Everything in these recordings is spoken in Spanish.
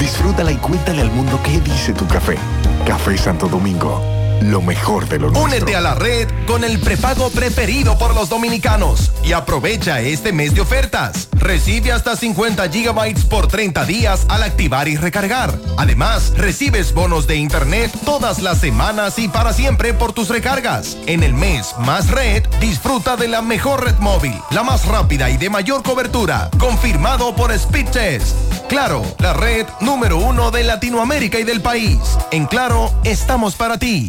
Disfrútala y cuéntale al mundo qué dice tu café. Café Santo Domingo lo mejor de lo Únete a la red con el prepago preferido por los dominicanos y aprovecha este mes de ofertas. Recibe hasta 50 gigabytes por 30 días al activar y recargar. Además, recibes bonos de internet todas las semanas y para siempre por tus recargas. En el mes más red, disfruta de la mejor red móvil, la más rápida y de mayor cobertura, confirmado por Speedtest. Claro, la red número uno de Latinoamérica y del país. En Claro, estamos para ti.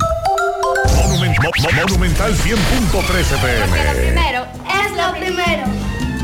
Monumental 100.13 pm. lo primero es lo primero.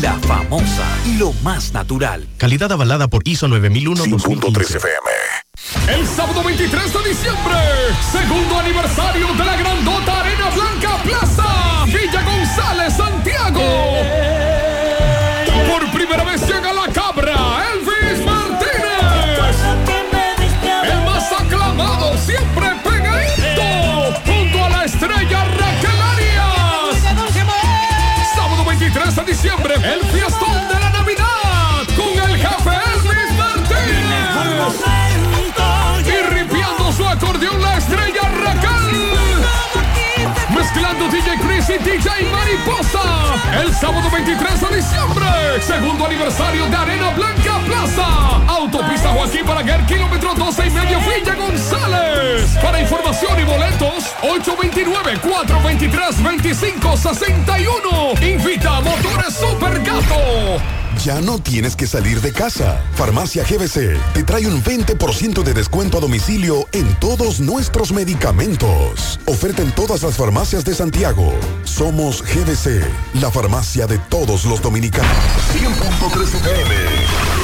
La famosa, lo más natural. Calidad avalada por ISO 9001-2015. FM. El sábado 23 de diciembre, segundo aniversario de la grandota Arena Blanca Plaza, Villa González, Santiago. Por primera vez diciembre, el fiestón y DJ Mariposa. El sábado 23 de diciembre. Segundo aniversario de Arena Blanca Plaza. Autopista Joaquín Balaguer, kilómetro 12 y medio Villa González. Para información y boletos, 829-423-2561. Invita a Motores Super Gato. Ya no tienes que salir de casa. Farmacia GBC te trae un 20% de descuento a domicilio en todos nuestros medicamentos. Oferta en todas las farmacias de Santiago. Somos GBC, la farmacia de todos los dominicanos. 100.3 FM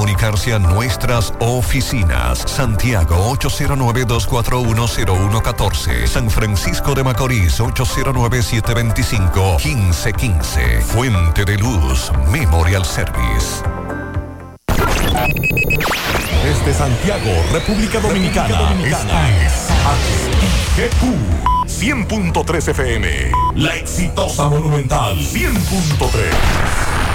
comunicarse a nuestras oficinas. Santiago 809-241-0114. San Francisco de Macorís 809-725-1515. Fuente de Luz Memorial Service. Desde Santiago, República Dominicana. Esta es HIGQ 100.3 FM. La exitosa Monumental 100.3.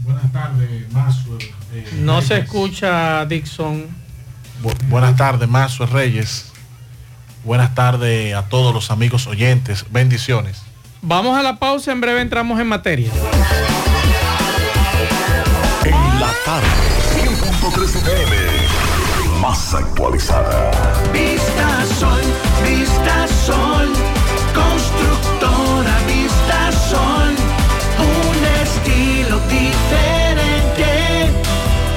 Buenas tardes, Mazo. Eh, no se escucha, Dixon. Bu buenas tardes, Mazo Reyes. Buenas tardes a todos los amigos oyentes. Bendiciones. Vamos a la pausa, en breve entramos en materia. En la tarde, 100.3 FM, más actualizada. Vista Sol, Vista Sol, constructora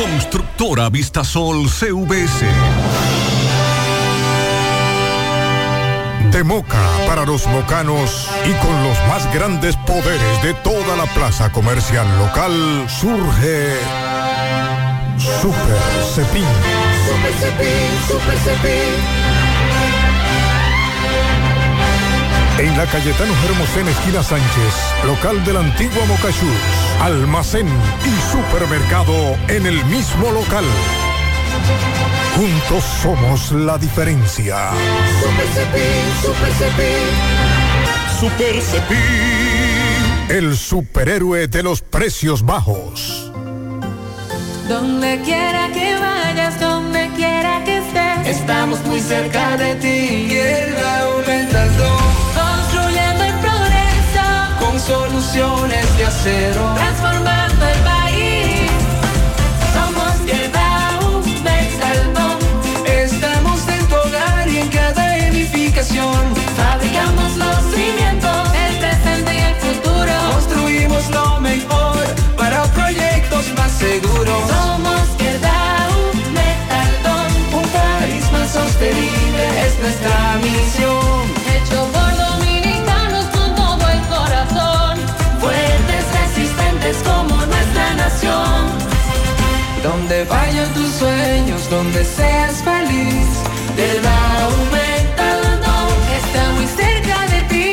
Constructora Vistasol CVS. De Moca para los mocanos y con los más grandes poderes de toda la plaza comercial local surge Super Cepín. Super Cepín, Super Cepín. En la Cayetano Hermosén, esquina Sánchez, local de la antigua Mocachus, almacén y supermercado en el mismo local. Juntos somos la diferencia. Super Cepín, Super Cepín. Super Cepín. El superhéroe de los precios bajos. Donde quiera que vayas, donde quiera que estés, estamos muy cerca de ti. Y el. Con soluciones de acero. Transformando el país. Somos Yerbau, Mexalbón. Estamos en tu hogar y en cada edificación. Fabricamos los cimientos, el presente y el futuro. Construimos lo mejor para proyectos más seguros. Somos Yerbau, Mexalbón. Un país más sostenible es nuestra misión. Donde vayan tus sueños, donde seas feliz. Del aumentando está muy cerca de ti.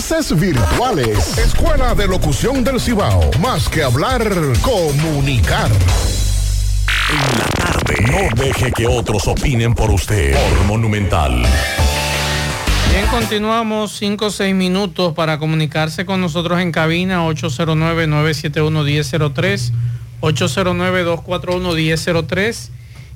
virtuales. Escuela de Locución del Cibao. Más que hablar, comunicar. En la tarde. No deje que otros opinen por usted. Por Monumental. Bien, continuamos 5 o 6 minutos para comunicarse con nosotros en cabina 809-971-1003, 809-241-1003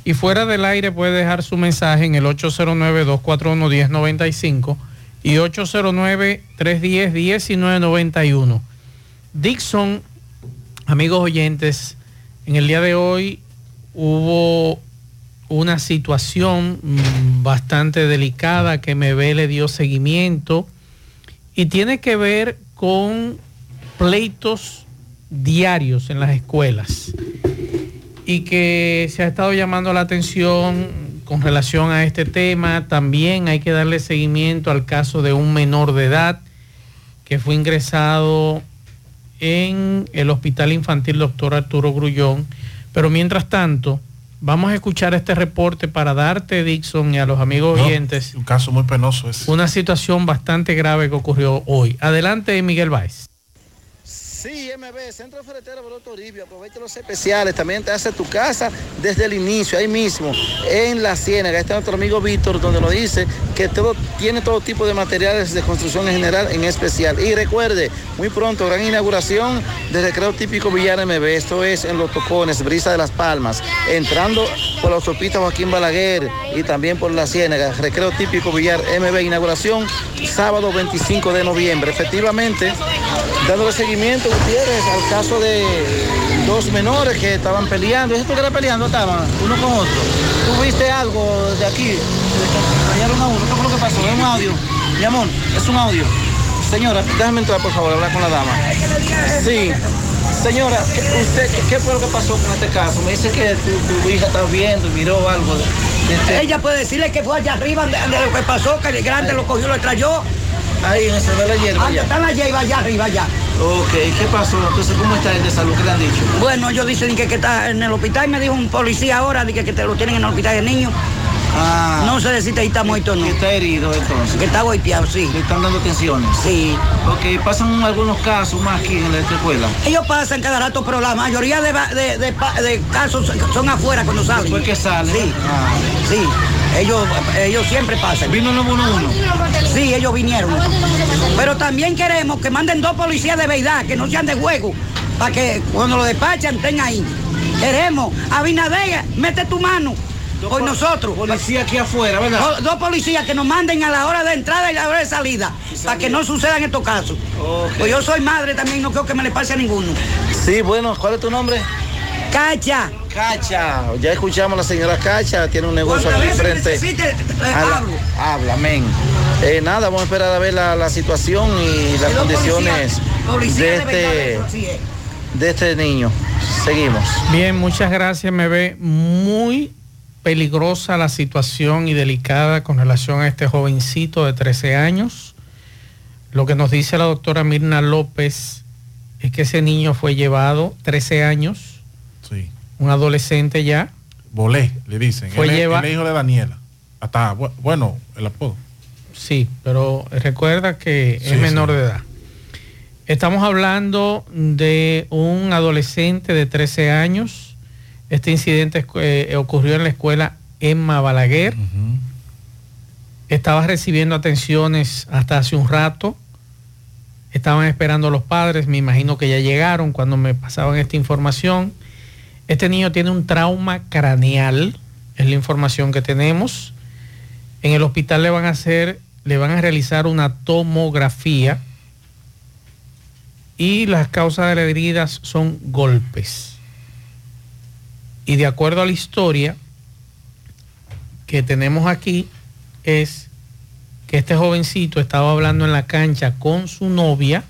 y fuera del aire puede dejar su mensaje en el 809-241-1095 y 809-310-1991. Dixon, amigos oyentes, en el día de hoy hubo una situación mm, bastante delicada que MB le dio seguimiento y tiene que ver con pleitos diarios en las escuelas y que se ha estado llamando la atención con relación a este tema. También hay que darle seguimiento al caso de un menor de edad que fue ingresado en el Hospital Infantil Doctor Arturo Grullón. Pero mientras tanto, vamos a escuchar este reporte para darte, Dixon, y a los amigos No, oyentes, Un caso muy penoso es. una situación bastante grave que ocurrió hoy. Adelante, Miguel Báez. Sí, MB, Centro Ferretero Broto Toribio, aprovecha los especiales, también te hace tu casa desde el inicio, ahí mismo, en la Ciénaga. Está nuestro amigo Víctor, donde lo dice que todo tiene todo tipo de materiales de construcción en general, en especial. Y recuerde, muy pronto, gran inauguración del recreo típico Villar MB, esto es en Los Tocones, Brisa de las Palmas, entrando por la autopista Joaquín Balaguer y también por la Ciénaga, recreo típico Villar MB, inauguración sábado 25 de noviembre. Efectivamente, dándole seguimiento, Al caso de dos menores que estaban peleando. ¿Es esto que era peleando estaban uno con otro? ¿Tú viste algo de aquí? Rayaron a uno. ¿Qué fue lo que pasó? Es un audio. Mi amor, es un audio. Señora, déjame entrar, por favor, hablar con la dama. Sí. Señora, ¿qué- ¿usted qué- fue lo que pasó con este caso? Me dice que tu, hija estaba viendo y miró algo. este- Ella puede decirle que fue allá arriba de lo que pasó, que el grande lo cogió, lo trayó. Ahí en ese de la hierba. Anda, ya. está la hierba allá arriba, allá. Ok, ¿qué pasó? Entonces, ¿cómo está el de salud? ¿Qué le han dicho? Bueno, ellos dicen que, que está en el hospital, me dijo un policía ahora, dije que te lo tienen en el hospital de niños. Ah. No sé decir si está muerto no. Que está herido entonces. Que está golpeado, sí. Le están dando tensiones. Sí. Ok, pasan algunos casos más aquí en esta escuela. Ellos pasan cada rato, pero la mayoría de, de- de casos son afuera cuando salen. Después que salen. Sí, Ah. sí. Ellos, ellos siempre pasan. ¿Vino el 911? Sí, ellos vinieron. Pero también queremos que manden dos policías de verdad, que no sean de juego, para que cuando lo despachan estén ahí. Queremos, Abinader, mete tu mano por nosotros. Policía aquí afuera, Dos policías que nos manden a la hora de entrada y a la hora de salida, para que no sucedan estos casos. Pues yo soy madre también, no creo que me le pase a ninguno. Sí, bueno, ¿cuál es tu nombre? Cacha. Cacha. Ya escuchamos a la señora Cacha, tiene un negocio aquí frente. necesite, eh, a la- hablo. Habla, amén. Eh, nada, vamos a esperar a ver la, la situación y las condiciones de este, eso sí es. de este niño. Seguimos. Bien, muchas gracias. Me ve muy peligrosa la situación y delicada con relación a este jovencito de 13 años. Lo que nos dice la doctora Mirna López es que ese niño fue llevado 13 años. Un adolescente ya. Bolé, le dicen. Fue él, lleva- él es hijo de Daniela. Hasta, bu- bueno, el apodo. Sí, pero recuerda que Sí, es menor sí. de edad. Estamos hablando de un adolescente de 13 años. Este incidente eh, ocurrió en la escuela Emma Balaguer. Estaba recibiendo atenciones hasta hace un rato. Estaban esperando a los padres, me imagino que ya llegaron cuando me pasaban esta información. Este niño tiene un trauma craneal, es la información que tenemos. En el hospital le van a hacer, le van a realizar una tomografía y las causas de las heridas son golpes. Y de acuerdo a la historia que tenemos aquí, es que este jovencito estaba hablando en la cancha con su novia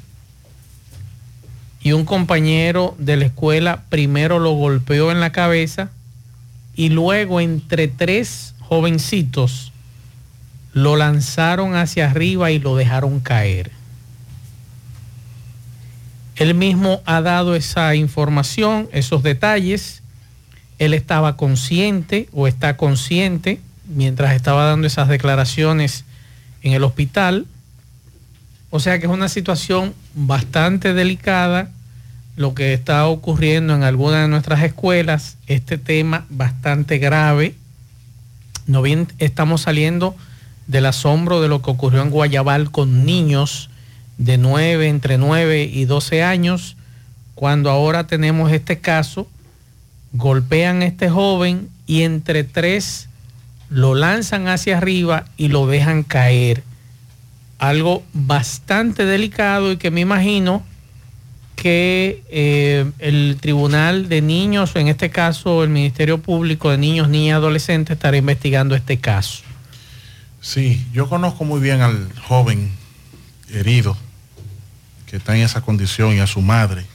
y un compañero de la escuela primero lo golpeó en la cabeza y luego entre tres jovencitos lo lanzaron hacia arriba y lo dejaron caer. Él mismo ha dado esa información, esos detalles. Él estaba consciente o está consciente mientras estaba dando esas declaraciones en el hospital. O sea que es una situación bastante delicada lo que está ocurriendo en algunas de nuestras escuelas, este tema bastante grave. No bien estamos saliendo del asombro de lo que ocurrió en Guayabal con niños de 9, entre 9 y 12 años, cuando ahora tenemos este caso, golpean a este joven y entre tres lo lanzan hacia arriba y lo dejan caer. Algo bastante delicado y que me imagino que eh, el Tribunal de Niños, en este caso el Ministerio Público de Niños, Niñas y Adolescentes, estará investigando este caso. Sí, yo conozco muy bien al joven herido que está en esa condición y a su madre,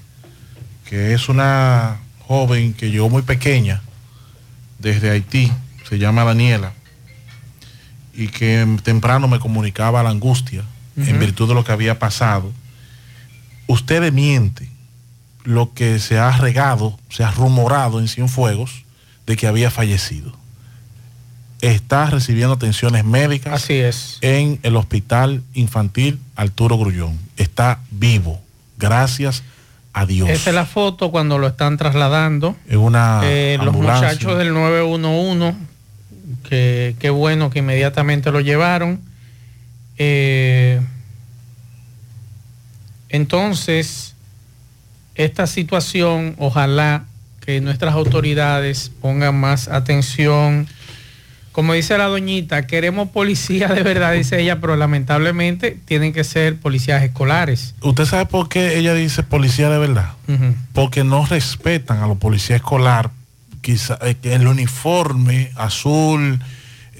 que es una joven que llegó muy pequeña desde Haití, se llama Daniela, y que temprano me comunicaba la angustia en virtud de lo que había pasado. Usted miente lo que se ha regado, se ha rumorado en Cienfuegos de que había fallecido. Está recibiendo atenciones médicas Así es. en el Hospital Infantil Arturo Grullón. Está vivo, gracias a Dios. Esa es la foto cuando lo están trasladando. En una Eh, los muchachos del 911, que qué bueno que inmediatamente lo llevaron. Eh, entonces, esta situación, ojalá que nuestras autoridades pongan más atención. Como dice la doñita, queremos policías de verdad, dice ella, pero lamentablemente tienen que ser policías escolares. ¿Usted sabe por qué ella dice policía de verdad? Porque no respetan a los policías escolar, quizá eh, el uniforme azul,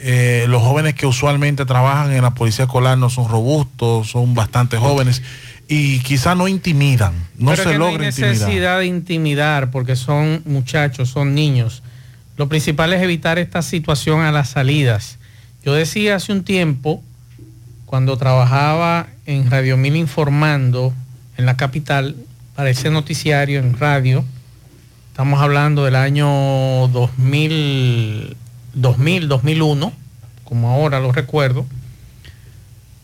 eh, los jóvenes que usualmente trabajan en la policía escolar no son robustos, son bastante jóvenes y quizá no intimidan, no Pero se que logra no hay intimidar. necesidad de intimidar porque son muchachos, son niños. Lo principal es evitar esta situación a las salidas. Yo decía hace un tiempo, cuando trabajaba en Radio Mil informando en la capital, para ese noticiario en radio, estamos hablando del año 2000, 2000 2001, como ahora lo recuerdo,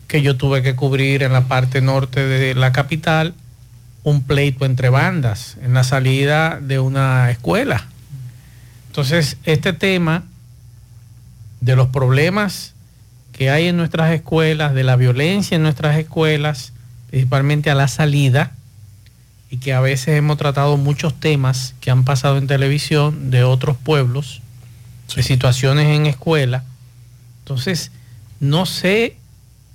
que yo tuve que cubrir en la parte norte de la capital un pleito entre bandas en la salida de una escuela. Entonces, este tema de los problemas que hay en nuestras escuelas, de la violencia en nuestras escuelas, principalmente a la salida, y que a veces hemos tratado muchos temas que han pasado en televisión de otros pueblos, de situaciones en escuela. Entonces, no sé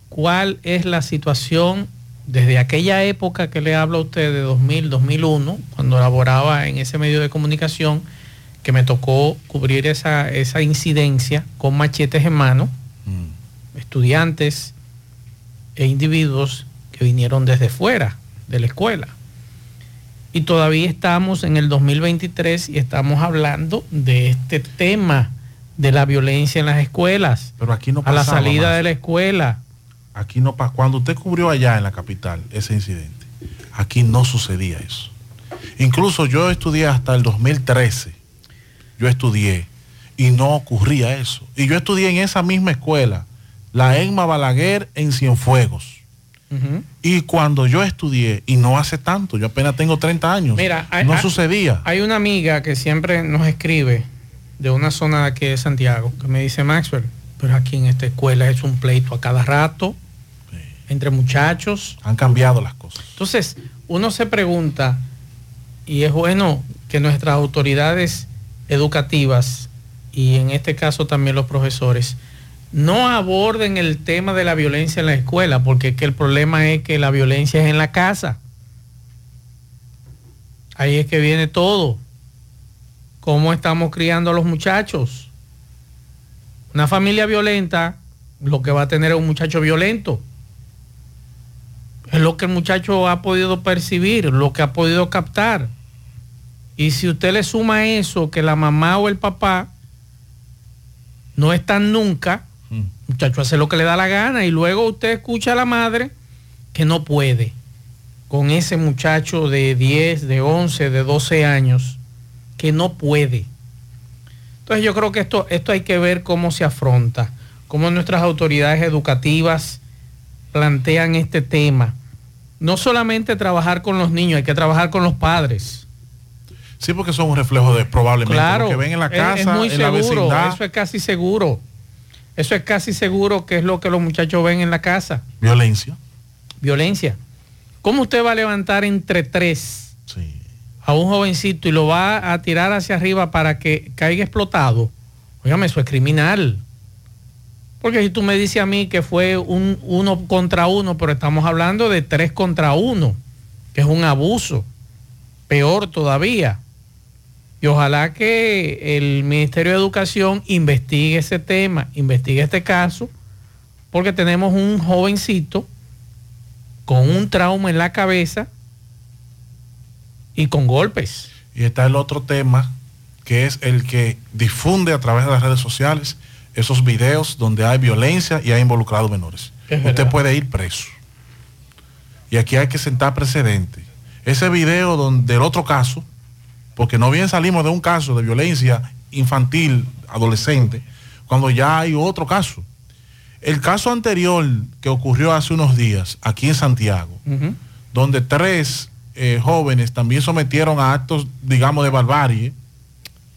cuál es la situación desde aquella época que le hablo a usted de 2000, 2001, cuando laboraba en ese medio de comunicación, que me tocó cubrir esa, esa incidencia con machetes en mano, estudiantes e individuos que vinieron desde fuera de la escuela. Y todavía estamos en el 2023 y estamos hablando de este tema de la violencia en las escuelas, Pero aquí no a la salida más. de la escuela. Aquí no pa- cuando usted cubrió allá en la capital ese incidente, aquí no sucedía eso. Incluso yo estudié hasta el 2013. Yo estudié y no ocurría eso. Y yo estudié en esa misma escuela, la Emma Balaguer en Cienfuegos. Y cuando yo estudié, y no hace tanto, yo apenas tengo 30 años, Mira, hay- no hay- sucedía. Hay una amiga que siempre nos escribe de una zona aquí de Santiago, que me dice Maxwell, pero aquí en esta escuela es un pleito a cada rato, entre muchachos. Han cambiado las cosas. Entonces, uno se pregunta, y es bueno que nuestras autoridades educativas, y en este caso también los profesores, no aborden el tema de la violencia en la escuela, porque el problema es que la violencia es en la casa. Ahí es que viene todo. ¿Cómo estamos criando a los muchachos? Una familia violenta, lo que va a tener es un muchacho violento. Es lo que el muchacho ha podido percibir, lo que ha podido captar. Y si usted le suma eso que la mamá o el papá no están nunca, el muchacho hace lo que le da la gana y luego usted escucha a la madre que no puede con ese muchacho de 10, de 11, de 12 años, que no puede. Entonces yo creo que esto, esto hay que ver cómo se afronta, cómo nuestras autoridades educativas plantean este tema. No solamente trabajar con los niños, hay que trabajar con los padres. Sí, porque son un reflejo de probablemente Claro, lo que ven en la casa, es, muy en la seguro, vecindad. eso es casi seguro. Eso es casi seguro que es lo que los muchachos ven en la casa. Violencia. Violencia. ¿Cómo usted va a levantar entre tres a un jovencito y lo va a tirar hacia arriba para que caiga explotado? Óigame, eso es criminal. Porque si tú me dices a mí que fue un uno contra uno, pero estamos hablando de tres contra uno, que es un abuso, peor todavía. Y ojalá que el Ministerio de Educación investigue ese tema, investigue este caso, porque tenemos un jovencito con un trauma en la cabeza y con golpes. Y está el otro tema que es el que difunde a través de las redes sociales esos videos donde hay violencia y hay involucrados menores. Es Usted verdad. puede ir preso. Y aquí hay que sentar precedente. Ese video donde el otro caso, porque no bien salimos de un caso de violencia infantil, adolescente, cuando ya hay otro caso. El caso anterior que ocurrió hace unos días aquí en Santiago, donde tres eh, jóvenes también sometieron a actos, digamos, de barbarie,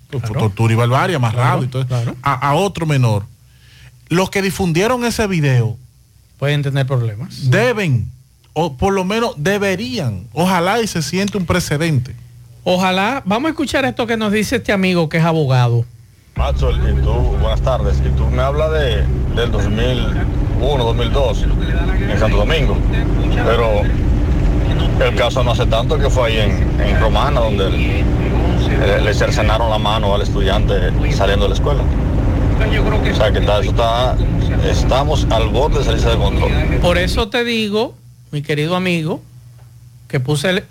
tortura y barbarie, amarrado Claro, y todo, a, a otro menor. Los que difundieron ese video pueden tener problemas. Deben, o por lo menos deberían, ojalá y se siente un precedente. Ojalá, vamos a escuchar esto que nos dice este amigo que es abogado. Macho, y tú, buenas tardes. Y tú me hablas de, del 2001, 2002 en Santo Domingo. Pero el caso no hace tanto que fue ahí en, en Romana, donde le, le cercenaron la mano al estudiante saliendo de la escuela. O sea, que está, eso está, estamos al borde de salirse de control. Por eso te digo, mi querido amigo, que puse el...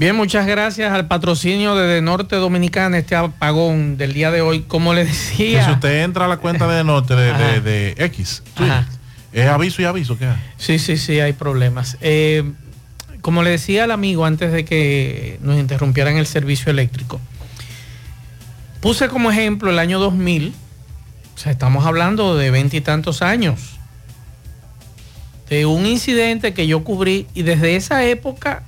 Bien, muchas gracias al patrocinio de, De Norte Dominicana, este apagón del día de hoy. Como le decía... si usted entra a la cuenta de Norte de, de- de X, es aviso y aviso. ¿qué hay? Sí, sí, sí, hay problemas. Eh, como le decía al amigo antes de que nos interrumpieran el servicio eléctrico, puse como ejemplo el año 2000, o sea, estamos hablando de veintitantos años, de un incidente que yo cubrí y desde esa época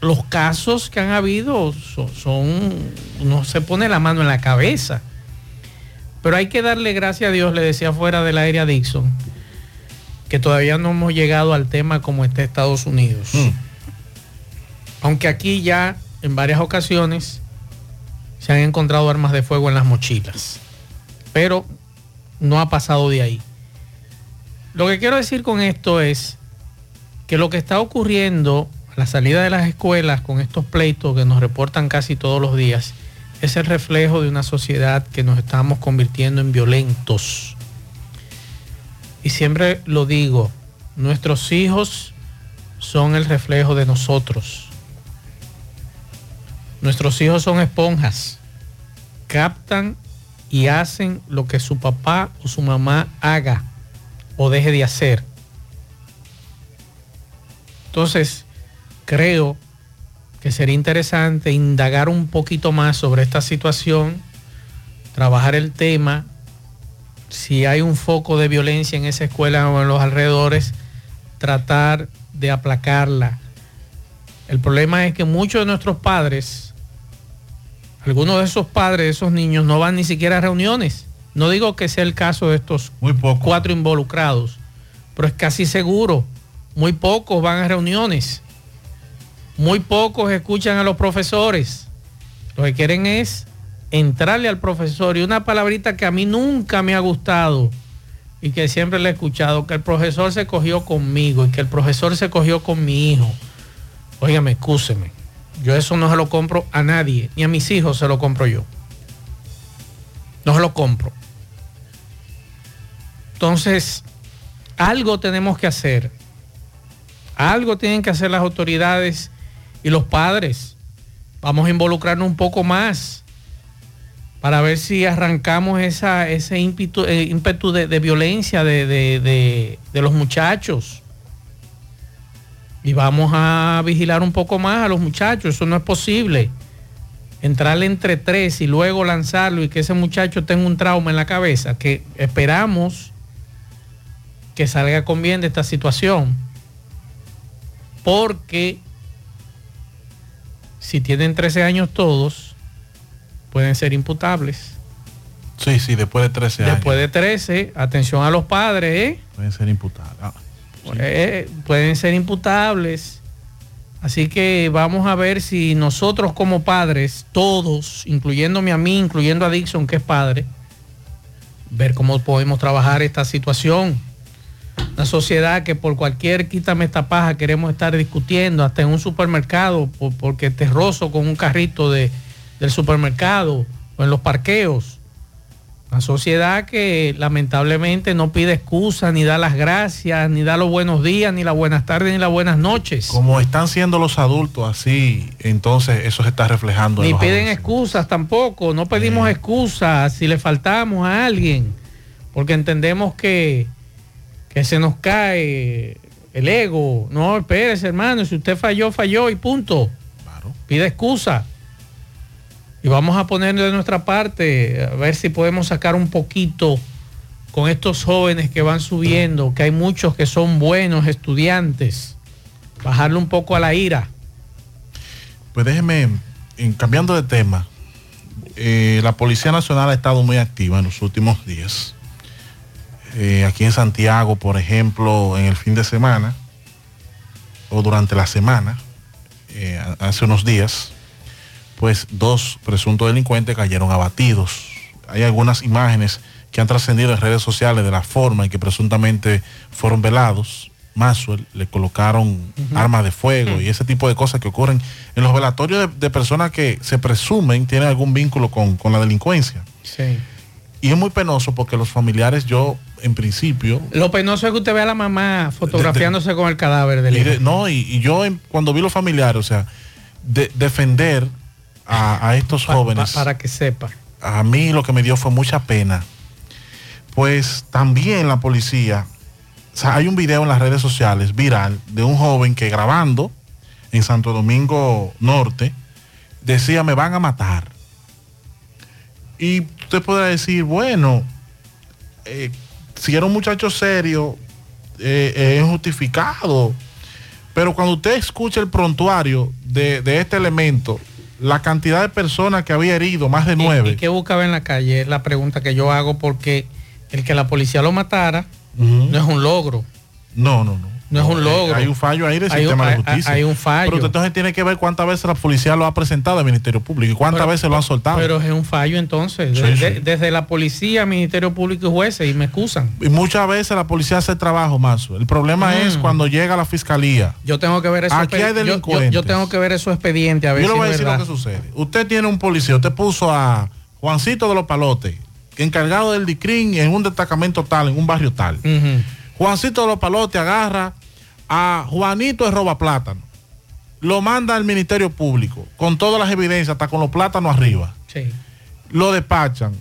los casos que han habido son, son- no se pone la mano en la cabeza. Pero hay que darle gracias a Dios, le decía fuera del aire a Dixon, que todavía no hemos llegado al tema como está Estados Unidos. Aunque aquí ya en varias ocasiones se han encontrado armas de fuego en las mochilas. Pero no ha pasado de ahí. Lo que quiero decir con esto es que lo que está ocurriendo la salida de las escuelas con estos pleitos que nos reportan casi todos los días es el reflejo de una sociedad que nos estamos convirtiendo en violentos. Y siempre lo digo, nuestros hijos son el reflejo de nosotros. Nuestros hijos son esponjas. Captan y hacen lo que su papá o su mamá haga o deje de hacer. Entonces, creo que sería interesante indagar un poquito más sobre esta situación, trabajar el tema, si hay un foco de violencia en esa escuela o en los alrededores, tratar de aplacarla. El problema es que muchos de nuestros padres, algunos de esos padres de esos niños no van ni siquiera a reuniones. No digo que sea el caso de estos cuatro involucrados, pero es casi seguro. Muy pocos van a reuniones. Muy pocos escuchan a los profesores. Lo que quieren es entrarle al profesor y una palabrita que a mí nunca me ha gustado y que siempre le he escuchado, que el profesor se cogió conmigo y que el profesor se cogió con mi hijo. Óigame, excúseme. Yo eso no se lo compro a nadie, ni a mis hijos se lo compro yo. No se lo compro. Entonces, algo tenemos que hacer. Algo tienen que hacer las autoridades y los padres. Vamos a involucrarnos un poco más para ver si arrancamos esa, ese ímpetu, eh, ímpetu de, de violencia de, de- de- de los muchachos. Y vamos a vigilar un poco más a los muchachos. Eso no es posible. Entrarle entre tres y luego lanzarlo y que ese muchacho tenga un trauma en la cabeza, que esperamos que salga con bien de esta situación. Porque si tienen 13 años todos, pueden ser imputables. Sí, sí, después de 13 años. Después de 13, atención a los padres, ¿eh? Pueden ser imputados. Ah, Eh, pueden ser imputables. Así que vamos a ver si nosotros como padres, todos, incluyéndome a mí, incluyendo a Dixon, que es padre, ver cómo podemos trabajar esta situación. Una sociedad que por cualquier quítame esta paja queremos estar discutiendo, hasta en un supermercado, por- porque te rozo con un carrito de, del supermercado o en los parqueos. Una sociedad que lamentablemente no pide excusas, ni da las gracias, ni da los buenos días, ni las buenas tardes, ni las buenas noches. Como están siendo los adultos así, entonces eso se está reflejando en Ni los piden excusas tampoco, no pedimos excusas si le faltamos a alguien, porque entendemos que, que se nos cae el ego. No, espérese hermano, si usted falló, falló y punto. Pide excusa. Y vamos a poner de nuestra parte, a ver si podemos sacar un poquito con estos jóvenes que van subiendo, que hay muchos que son buenos estudiantes. Bajarle un poco a la ira. Pues déjeme, cambiando de tema, eh, la Policía Nacional ha estado muy activa en los últimos días. Eh, aquí en Santiago, por ejemplo, en el fin de semana o durante la semana, eh, hace unos días, pues dos presuntos delincuentes cayeron abatidos. Hay algunas imágenes que han trascendido en redes sociales de la forma en que presuntamente fueron velados. Maxwell le colocaron armas de fuego y ese tipo de cosas que ocurren en los velatorios de, de personas que se presumen tienen algún vínculo con, con la delincuencia. Sí. Y es muy penoso porque los familiares, yo en principio, Lo penoso es que usted ve a la mamá fotografiándose con el cadáver del hijo. no, y, y yo en- cuando vi los familiares, o sea, de- defender a, a estos jóvenes. para que sepa. A mí lo que me dio fue mucha pena. Pues también la policía, o sea, hay un video en las redes sociales viral de un joven que grabando en Santo Domingo Norte decía me van a matar. Y usted podrá decir, bueno, eh, si era un muchacho serio, eh, eh, es justificado. Pero cuando usted escucha el prontuario de, de este elemento, la cantidad de personas que había herido, más de nueve. ¿Y qué buscaba en la calle? Es la pregunta que yo hago porque el que la policía lo matara no es un logro. No, no, no. No es un logro. Hay un fallo ahí del Hay un- sistema de justicia. hay un fallo. Pero entonces tiene que ver cuántas veces la policía lo ha presentado al Ministerio Público y cuántas Pero- veces lo han soltado. Pero es un fallo entonces. Sí, sí. desde la policía, Ministerio Público y jueces, y me excusan. y muchas veces la policía hace trabajo más. El problema Mm. es cuando llega la fiscalía. Yo tengo que ver eso. Aquí hay delincuentes. Yo, yo tengo que ver esos expedientes a ver Yo le si voy a decir verdad. lo que sucede. Usted tiene un policía, usted puso a Juancito de los Palotes, encargado del DICRIN en un destacamento tal, en un barrio tal. Juancito de los Palotes agarra a Juanito de Roba Plátano. Lo manda al Ministerio Público con todas las evidencias, hasta con los plátanos arriba. Sí. Lo despachan.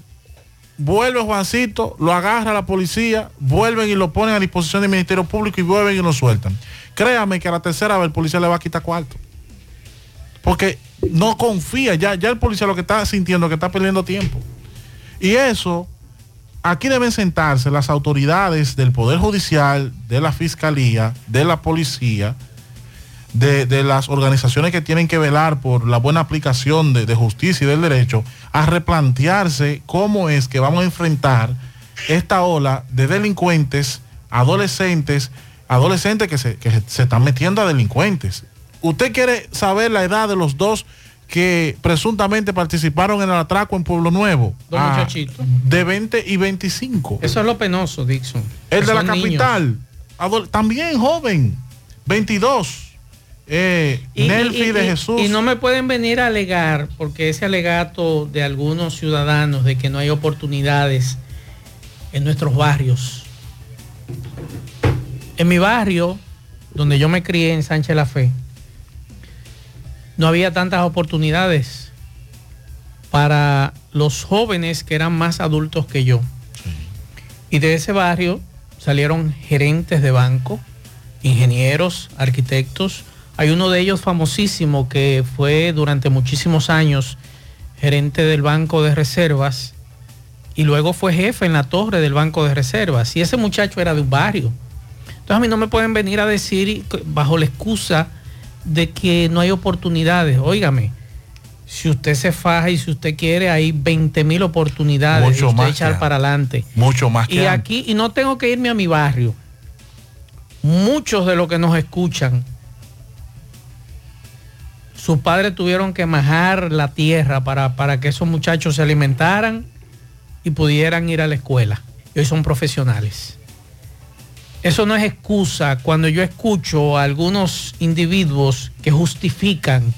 Vuelve Juancito, lo agarra la policía, vuelven y lo ponen a disposición del Ministerio Público y vuelven y lo sueltan. Créame que a la tercera vez el policía le va a quitar cuarto. Porque no confía, ya, ya el policía lo que está sintiendo es que está perdiendo tiempo. Y eso, aquí deben sentarse las autoridades del Poder Judicial, de la Fiscalía, de la Policía, de, las organizaciones que tienen que velar por la buena aplicación de, justicia y del derecho, a replantearse cómo es que vamos a enfrentar esta ola de delincuentes, adolescentes, adolescentes que se, que se están metiendo a delincuentes. ¿Usted quiere saber la edad de los dos que presuntamente participaron en el atraco en Pueblo Nuevo? Dos Ah, muchachitos. De 20 y 25. Eso es lo penoso, Dixon. El de la capital, también joven, 22. eh, Nelfi de Jesús. y no me pueden venir a alegar, porque ese alegato de algunos ciudadanos de que no hay oportunidades en nuestros barrios. En mi barrio, donde yo me crié en Sánchez La Fe, no había tantas oportunidades para los jóvenes que eran más adultos que yo. Y de ese barrio salieron gerentes de banco, ingenieros, arquitectos. Hay uno de ellos famosísimo que fue durante muchísimos años gerente del Banco de Reservas y luego fue jefe en la torre del Banco de Reservas. Y ese muchacho era de un barrio. Entonces a mí no me pueden venir a decir bajo la excusa de que no hay oportunidades. Óigame, si usted se faja y si usted quiere, hay 20 mil oportunidades Mucho de usted más echar para adelante. Mucho más que Y antes. aquí, y no tengo que irme a mi barrio. Muchos de los que nos escuchan, sus padres tuvieron que majar la tierra para, para que esos muchachos se alimentaran y pudieran ir a la escuela. Y hoy son profesionales. Eso no es excusa cuando yo escucho a algunos individuos que justifican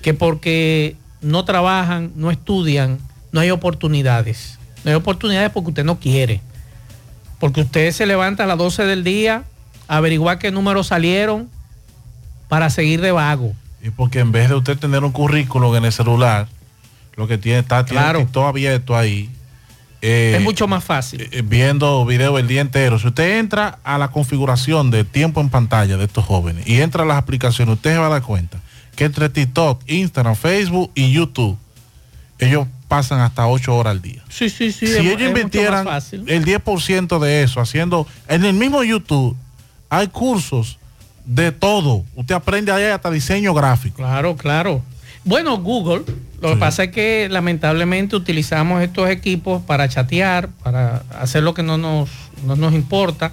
que porque no trabajan, no estudian, no hay oportunidades. No hay oportunidades porque usted no quiere. Porque usted se levanta a las 12 del día averiguar qué números salieron para seguir de vago. Y porque en vez de usted tener un currículum en el celular, lo que tiene está tiene Claro. todo abierto ahí. Eh, es mucho más fácil. eh, viendo video el día entero. Si usted entra a la configuración de tiempo en pantalla de estos jóvenes y entra a las aplicaciones, usted se va a dar cuenta que entre TikTok, Instagram, Facebook y YouTube, ellos pasan hasta 8 horas al día. Sí, sí, sí. si es- ellos es invirtieran el 10% de eso, haciendo, en el mismo YouTube hay cursos de todo. Usted aprende ahí hasta diseño gráfico. Claro, claro. Bueno, Google, lo que pasa es que lamentablemente utilizamos estos equipos para chatear, para hacer lo que no nos, no nos importa.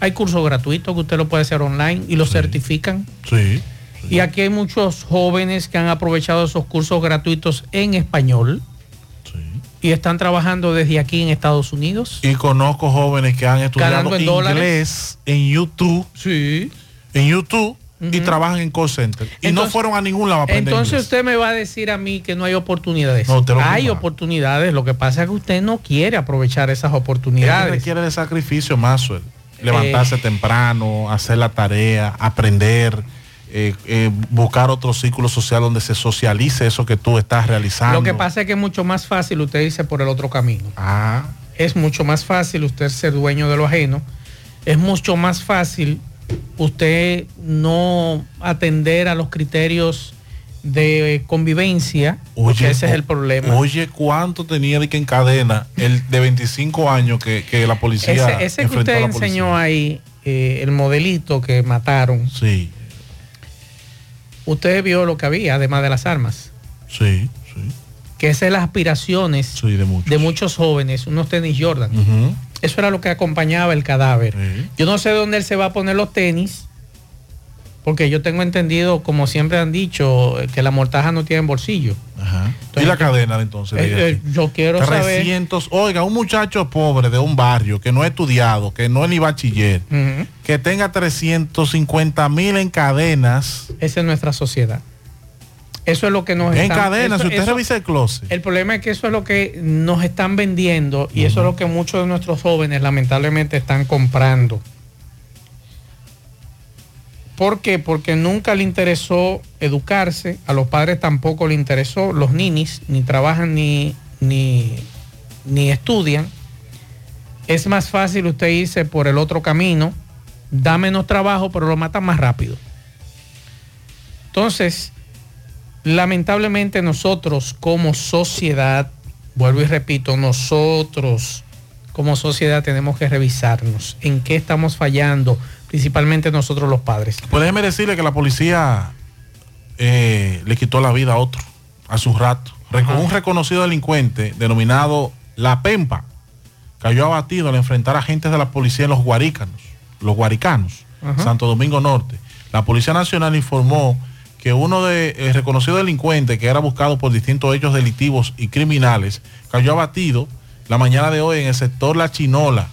Hay cursos gratuitos que usted lo puede hacer online y lo certifican. Sí. Y aquí hay muchos jóvenes que han aprovechado esos cursos gratuitos en español y están trabajando desde aquí en Estados Unidos. Y conozco jóvenes que han estudiado en inglés dólares. en YouTube. Sí. En YouTube y trabajan en call center. Y no Entonces- fueron a ningún lado a aprender Entonces inglés. usted me va a decir a mí que no hay oportunidades. No, hay oportunidades, lo que pasa es que usted no quiere aprovechar esas oportunidades. requiere de sacrificio más. Levantarse Eh. temprano, hacer la tarea, aprender, eh, eh, buscar otro círculo social donde se socialice eso que tú estás realizando. Lo que pasa es que es mucho más fácil usted irse por el otro camino. Ah. Es mucho más fácil usted ser dueño de lo ajeno. Es mucho más fácil usted no atender a los criterios de convivencia, porque ese es el problema. Oye, ¿cuánto tenía de que en cadena el de 25 años que, que la policía ese ese que usted la policía? enseñó ahí, eh, el modelito que mataron. Sí. Usted vio lo que había, además de las armas. Sí, Que esas son las aspiraciones de, muchos. jóvenes, unos tenis Jordan. Eso era lo que acompañaba el cadáver. Yo no sé dónde él se va a poner los tenis, porque yo tengo entendido, como siempre han dicho, que la mortaja no tiene bolsillo. y la cadena entonces. Eh, de eh, yo quiero saber. 300, oiga, un muchacho pobre de un barrio que no ha estudiado, que no es ni bachiller, que tenga 350 mil en cadenas. Esa es nuestra sociedad. Eso es lo que nos En están- cadenas, eso- si usted eso- revisa el closet. El problema es que eso es lo que nos están vendiendo y eso es lo que muchos de nuestros jóvenes lamentablemente están comprando. ¿Por qué? Porque nunca le interesó educarse, a los padres tampoco le interesó, los ninis ni trabajan ni, ni, ni estudian. Es más fácil usted irse por el otro camino, da menos trabajo, pero lo matan más rápido. Entonces, lamentablemente nosotros como sociedad, vuelvo y repito, nosotros como sociedad tenemos que revisarnos en qué estamos fallando, principalmente nosotros los padres. Pues déjeme decirle que la policía eh, le quitó la vida a otro hace un rato. Un reconocido delincuente denominado La Pempa cayó abatido al enfrentar a agentes de la policía en los Guarícanos, los Guaricanos, Ajá. Santo Domingo Norte. La Policía Nacional informó que uno de el reconocido delincuente que era buscado por distintos hechos delictivos y criminales cayó abatido la mañana de hoy en el sector La Chinola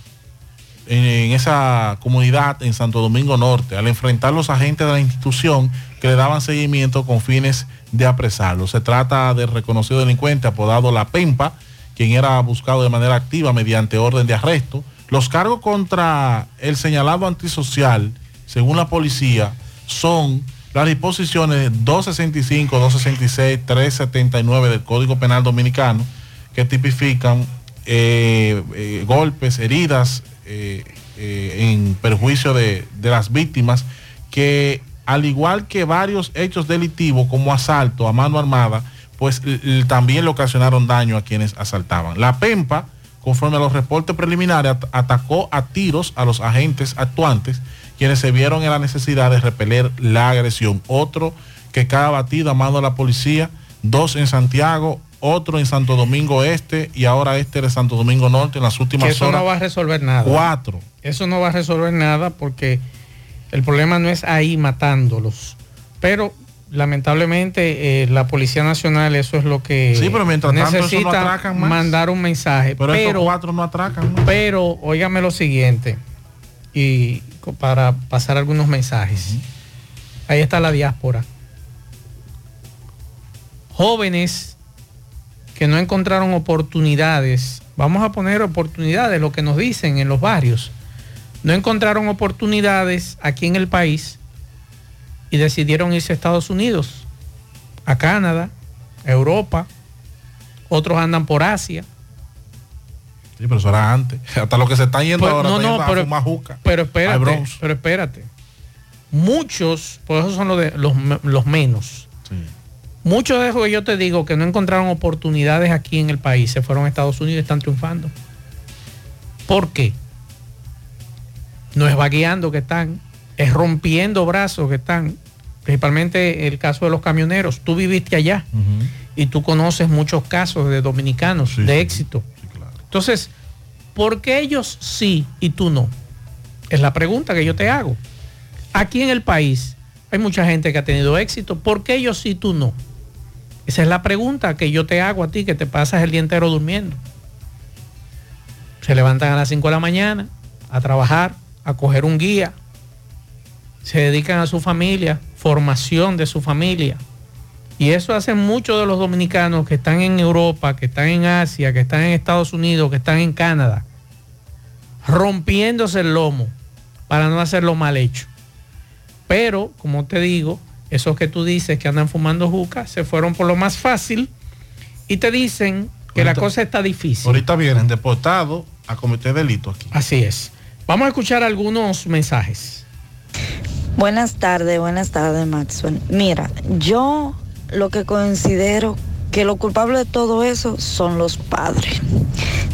en, en esa comunidad en Santo Domingo Norte al enfrentar los agentes de la institución que le daban seguimiento con fines de apresarlo. Se trata del reconocido delincuente apodado La Pempa, quien era buscado de manera activa mediante orden de arresto. Los cargos contra el señalado antisocial, según la policía, son las disposiciones 265, 266, 379 del Código Penal Dominicano, que tipifican eh, eh, golpes, heridas eh, en perjuicio de, de las víctimas, que al igual que varios hechos delictivos como asalto a mano armada, pues también le ocasionaron daño a quienes asaltaban. La PEMPA, conforme a los reportes preliminares, at- atacó a tiros a los agentes actuantes, quienes se vieron en la necesidad de repeler la agresión. Otro que cae abatido a mano de la policía, dos en Santiago, otro en Santo Domingo Este y ahora este de Santo Domingo Norte en las últimas Que eso horas. no va a resolver nada. Cuatro. Eso no va a resolver nada porque el problema no es ahí matándolos. Pero lamentablemente eh, la Policía Nacional eso es lo que Sí, pero mientras tanto eso no necesita mandar un mensaje. Pero, Pero, estos cuatro no atracan. pero óigame lo siguiente y para pasar algunos mensajes. Ahí está la diáspora. Jóvenes que no encontraron oportunidades, vamos a poner oportunidades, lo que nos dicen en los barrios, no encontraron oportunidades aquí en el país y decidieron irse a Estados Unidos, a Canadá, a Europa, otros andan por Asia. Sí, pero eso era antes. Hasta lo que se están yendo Pues, ahora no, no, a pero, fumar juca. pero espérate, pero espérate. Muchos, por eso son los, de, los, los menos. Muchos de esos que yo te digo que no encontraron oportunidades aquí en el país, se fueron a Estados Unidos y están triunfando. ¿Por qué? No es vagueando que están, es rompiendo brazos que están. Principalmente el caso de los camioneros. Tú viviste allá y tú conoces muchos casos de dominicanos de éxito. Entonces, ¿por qué ellos sí y tú no? Es la pregunta que yo te hago. Aquí en el país hay mucha gente que ha tenido éxito. ¿Por qué ellos sí y tú no? Esa es la pregunta que yo te hago a ti, que te pasas el día entero durmiendo. Se levantan a las 5 de la mañana a trabajar, a coger un guía. Se dedican a su familia, formación de su familia. Y eso hacen muchos de los dominicanos que están en Europa, que están en Asia, que están en Estados Unidos, que están en Canadá, rompiéndose el lomo para no hacerlo mal hecho. Pero, como te digo, esos que tú dices que andan fumando juca se fueron por lo más fácil y te dicen que la cosa está difícil. Ahorita vienen deportados a cometer delito aquí. Así es. Vamos a escuchar algunos mensajes. Buenas tardes, buenas tardes, Maxwell. Mira, yo lo que considero que lo culpable de todo eso son los padres.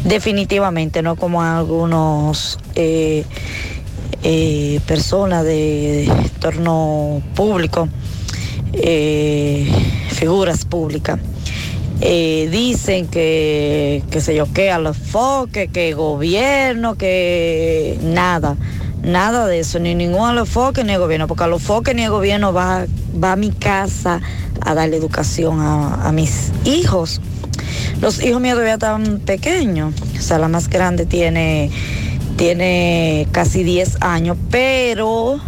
Definitivamente, no como algunos eh, eh, personas de entorno público, eh, figuras públicas. eh, dicen que, que sé yo, que a los foques, que gobierno, que nada, nada de eso, ni ningún a los foques ni el gobierno, porque a los foques ni el gobierno va, va a mi casa a darle educación a, a mis hijos. Los hijos míos todavía están pequeños, o sea, la más grande tiene, tiene casi 10 años, pero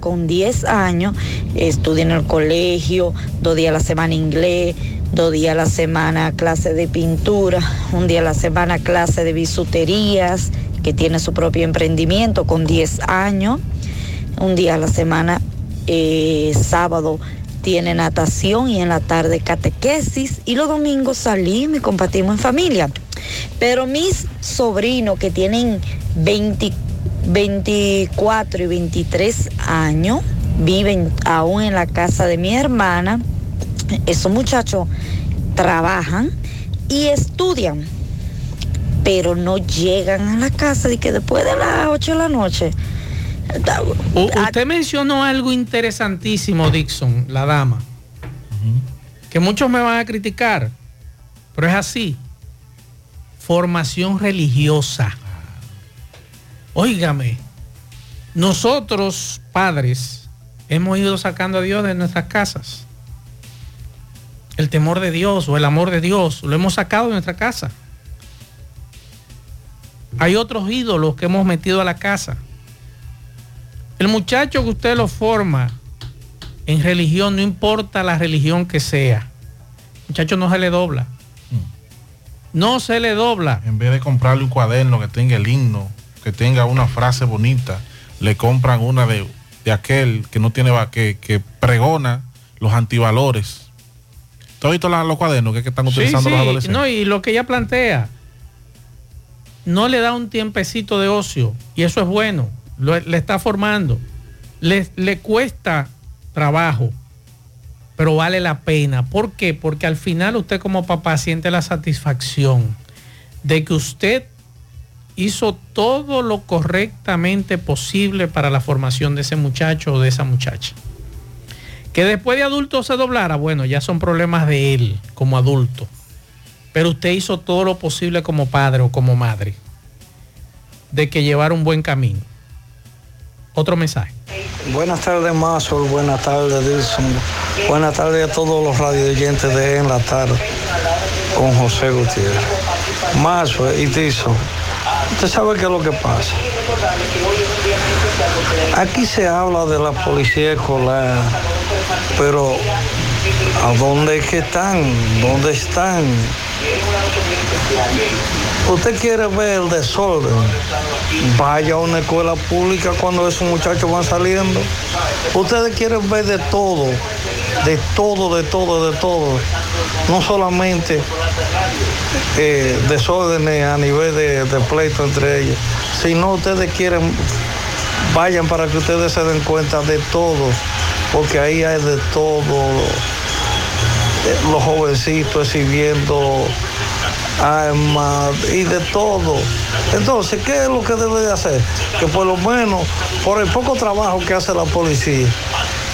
con 10 años estudia en el colegio, dos días a la semana inglés, dos días a la semana clase de pintura, un día a la semana clase de bisuterías, tiene su propio emprendimiento con 10 años, un día a la semana eh, sábado tiene natación y en la tarde catequesis y los domingos salimos y compartimos en familia. Pero mis sobrinos que tienen 20 24 y 23 años, viven aún en la casa de mi hermana. Esos muchachos trabajan y estudian, pero no llegan a la casa de que después de las 8 de la noche. U- usted mencionó algo interesantísimo, Dixon, la dama, que muchos me van a criticar, pero es así. Formación religiosa. Óigame, nosotros padres hemos ido sacando a Dios de nuestras casas. El temor de Dios o el amor de Dios lo hemos sacado de nuestra casa. Hay otros ídolos que hemos metido a la casa. El muchacho que usted lo forma en religión, no importa la religión que sea, muchacho no se le dobla. No se le dobla. En vez de comprarle un cuaderno que tenga el himno, que tenga una frase bonita, le compran una de, de aquel que no tiene que, que pregona los antivalores. ¿Tú has visto los cuadernos que, están Sí, utilizando los sí, adolescentes? No, y lo que ella plantea, no le da un tiempecito de ocio, y eso es bueno, lo- le está formando. Le, le cuesta trabajo, pero vale la pena. ¿Por qué? Porque al final usted como papá siente la satisfacción de que usted hizo todo lo correctamente posible para la formación de ese muchacho o de esa muchacha. Que después de adulto se doblara, bueno, ya son problemas de él como adulto. Pero usted hizo todo lo posible como padre o como madre de que llevara un buen camino. Otro mensaje. Buenas tardes, Mazor. Buenas tardes, Dilson. Buenas tardes a todos los radioyentes de En la Tarde con José Gutiérrez. Mazor y Dilson, usted sabe qué es lo que pasa. Aquí se habla de la policía escolar, pero ¿a dónde es que están? ¿Dónde están? Usted quiere ver el desorden. Vaya a una escuela pública cuando esos muchachos van saliendo. Ustedes quieren ver de todo, de todo, de todo, de todo. No solamente eh, desórdenes a nivel de, de pleito entre ellos, sino ustedes quieren, vayan para que ustedes se den cuenta de todo, porque ahí hay de todo. Eh, Los jovencitos exhibiendo armas y de todo. Entonces, ¿qué es lo que debe de hacer? Que por lo menos, por el poco trabajo que hace la policía,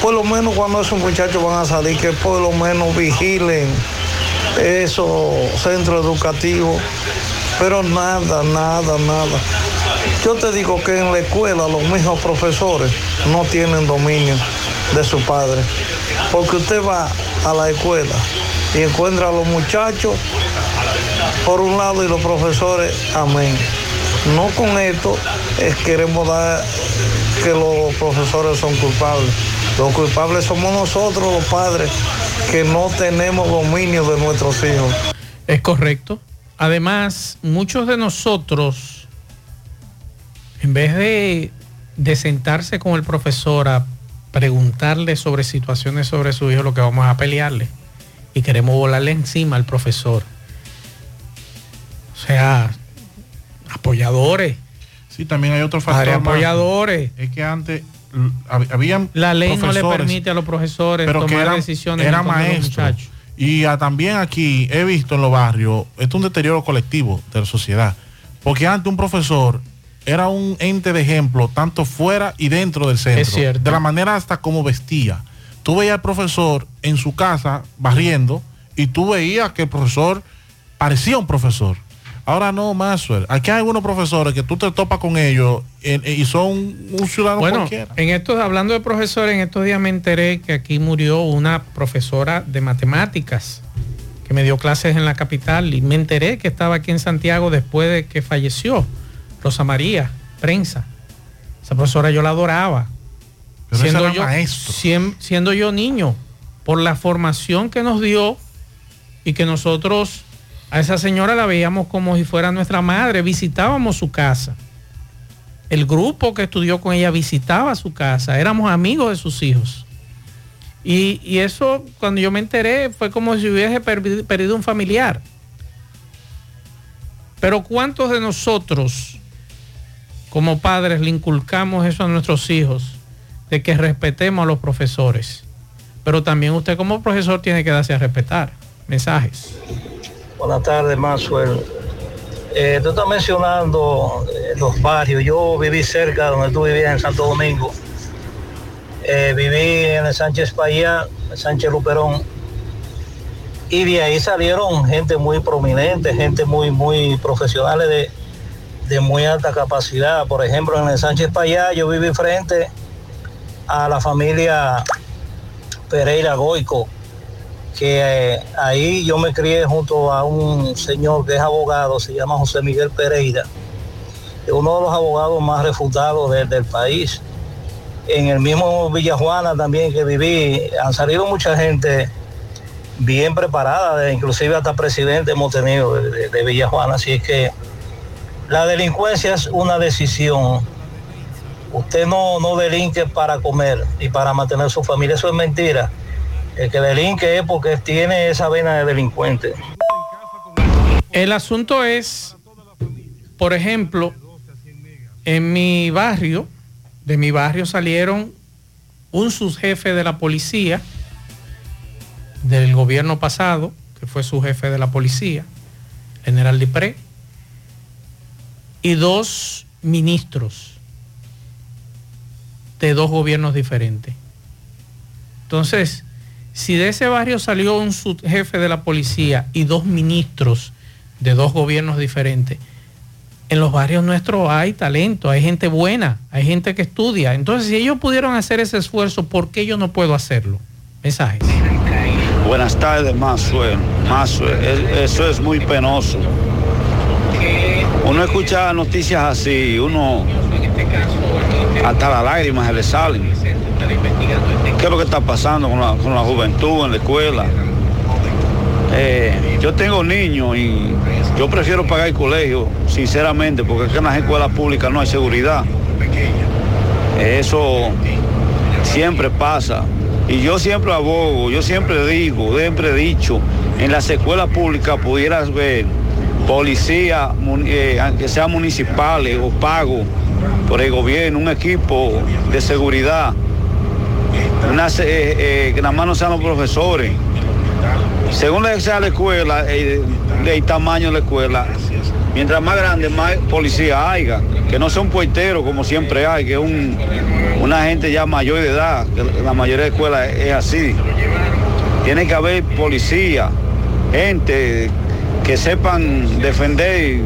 por lo menos cuando esos muchachos van a salir, que por lo menos vigilen esos centros educativos. Pero nada, nada, nada. Yo te digo que en la escuela los mismos profesores no tienen dominio de su padre. Porque usted va a la escuela y encuentra a los muchachos por un lado y los profesores, amén. No con esto es queremos dar que los profesores son culpables. Los culpables somos nosotros, los padres, que no tenemos dominio de nuestros hijos. Es correcto. Además, muchos de nosotros, en vez de, de sentarse con el profesor a preguntarle sobre situaciones sobre su hijo, lo que vamos a pelearle y queremos volarle encima al profesor. O sea, apoyadores. Sí, también hay otro factor. Más. apoyadores. Es que antes habían La ley no le permite a los profesores pero tomar eran, decisiones era los maestro. Y ah, también aquí he visto en los barrios, esto es un deterioro colectivo de la sociedad. Porque antes un profesor era un ente de ejemplo, tanto fuera y dentro del centro. Es cierto. De la manera hasta como vestía. Tú veías al profesor en su casa barriendo y tú veías que el profesor parecía un profesor. Ahora no, Maxwell. Aquí hay algunos profesores que tú te topas con ellos eh, eh, y son un ciudadano Bueno, cualquiera. en estos, hablando de profesores, en estos días me enteré que aquí murió una profesora de matemáticas que me dio clases en la capital y me enteré que estaba aquí en Santiago después de que falleció Rosa María Prensa. Esa profesora yo la adoraba. Pero era yo, siendo yo niño, por la formación que nos dio y que nosotros a esa señora la veíamos como si fuera nuestra madre, visitábamos su casa. El grupo que estudió con ella visitaba su casa, éramos amigos de sus hijos. Y, eso, cuando yo me enteré, fue como si hubiese perdi- perdido un familiar. Pero ¿cuántos de nosotros, como padres, le inculcamos eso a nuestros hijos, de que respetemos a los profesores? Pero también usted como profesor tiene que darse a respetar. Mensajes. Buenas tardes, Maxwell. Eh, tú estás mencionando eh, los barrios. Yo viví cerca donde tú vivías en Santo Domingo. Eh, viví en el Sánchez Payá, Sánchez Luperón. Y de ahí salieron gente muy prominente, gente muy, muy profesionales de, de muy alta capacidad. Por ejemplo, en el Sánchez Payá yo viví frente a la familia Pereira Goico, que eh, ahí yo me crié junto a un señor que es abogado, se llama José Miguel Pereira. uno de los abogados más refutados de- del país. En el mismo Villajuana también que viví, han salido mucha gente bien preparada, inclusive hasta presidente hemos tenido de, de- de Villajuana, así es que la delincuencia es una decisión. Usted no, no delinque para comer y para mantener su familia, eso es mentira. El que delinque es porque tiene esa vena de delincuente. El asunto es, por ejemplo, en mi barrio, de mi barrio salieron un subjefe de la policía del gobierno pasado, que fue su jefe de la policía, general Dipré, y dos ministros de dos gobiernos diferentes. Entonces, si de ese barrio salió un subjefe de la policía y dos ministros de dos gobiernos diferentes, en los barrios nuestros hay talento, hay gente buena, hay gente que estudia. Entonces, si ellos pudieron hacer ese esfuerzo, ¿por qué yo no puedo hacerlo? Mensajes. Buenas tardes, Mazue. Mazue, es- eso es muy penoso. Uno escucha noticias así, uno hasta las lágrimas se le salen. ¿Qué es lo que está pasando con la, con la juventud en la escuela? Eh, yo tengo niños y yo prefiero pagar el colegio, sinceramente, porque aquí en las escuelas públicas no hay seguridad. Eso siempre pasa. Y yo siempre abogo, yo siempre digo, siempre he dicho, en las escuelas públicas pudieras ver policía, mun- eh, aunque sean municipales o pago por el gobierno, un equipo de seguridad, una se- eh, eh, que nada más no sean los profesores. Según sea la escuela, eh, el tamaño de la escuela, mientras más grande, más policía haya, que no sea un puertero como siempre hay, que es un, una gente ya mayor de edad, que la mayoría de escuelas es así. Tiene que haber policía, gente que sepan defender,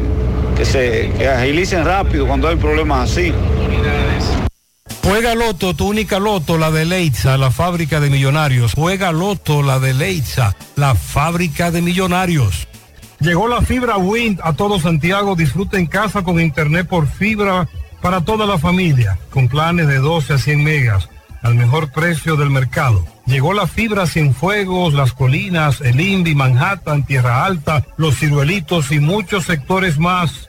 que se que agilicen rápido cuando hay problemas así. Juega Loto, tu única Loto, la de Leitza, la fábrica de millonarios. Juega Loto, la de Leitza, la fábrica de millonarios. Llegó la fibra Wind a todo Santiago. Disfruta en casa con internet por fibra para toda la familia, con planes de 12 a 100 megas, al mejor precio del mercado. Llegó la fibra Cienfuegos, Las Colinas, El Indy, Manhattan, Tierra Alta, Los Ciruelitos y muchos sectores más.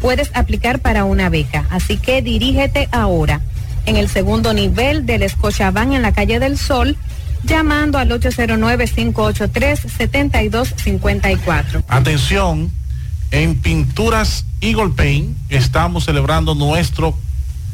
puedes aplicar para una beca. Así que dirígete ahora en el segundo nivel del Scotiabank en la calle del Sol, llamando al 809-583-7254. Atención, en Pinturas Eagle Paint estamos celebrando nuestro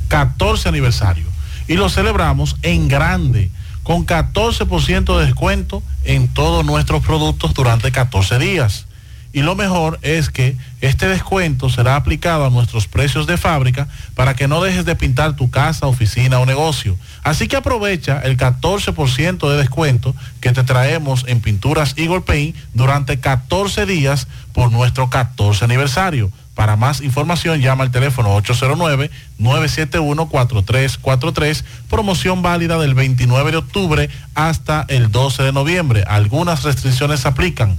14 aniversario y lo celebramos en grande con 14% de descuento en todos nuestros productos durante 14 días. Y lo mejor es que este descuento será aplicado a nuestros precios de fábrica para que no dejes de pintar tu casa, oficina o negocio. Así que aprovecha el 14% de descuento que te traemos en Pinturas Eagle Paint durante 14 días por nuestro 14 aniversario. Para más información llama al teléfono 809-971-4343, promoción válida del 29 de octubre hasta el 12 de noviembre. Algunas restricciones aplican.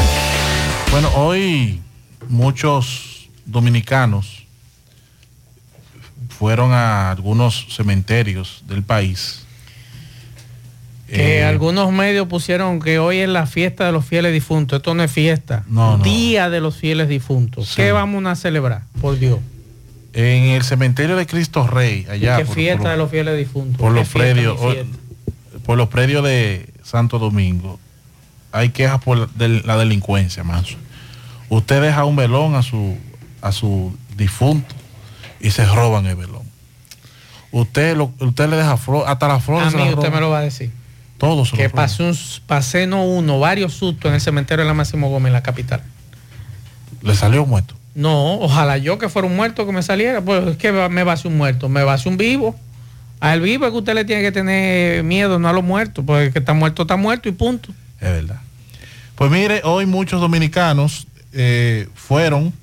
Bueno, hoy muchos dominicanos fueron a algunos cementerios del país. Que Eh, algunos medios pusieron que hoy es la fiesta de los fieles difuntos. Esto no es fiesta. No, no. Día de los fieles difuntos. Sí. ¿Qué vamos a celebrar? Por Dios. en el cementerio de Cristo Rey, allá ¿Qué por, fiesta por- de los fieles difuntos? por ¿Qué los predios, por los predios de Santo Domingo, hay quejas por la delincuencia, más. Usted deja un velón a su a su difunto y se roban el velón. Usted lo, usted le deja flor, hasta las flores. A mí usted roban. me lo va a decir. Todos Que pasé, un, pasé no uno, varios sustos en el cementerio de la Máximo Gómez en la capital. Le salió muerto. No, ojalá yo que fuera un muerto que me saliera. Pues es que me va a hacer un muerto, me va a hacer un vivo. Al vivo es que usted le tiene que tener miedo, no a los muertos, porque el que está muerto está muerto y punto. Es verdad. Pues mire, hoy muchos dominicanos eh, fueron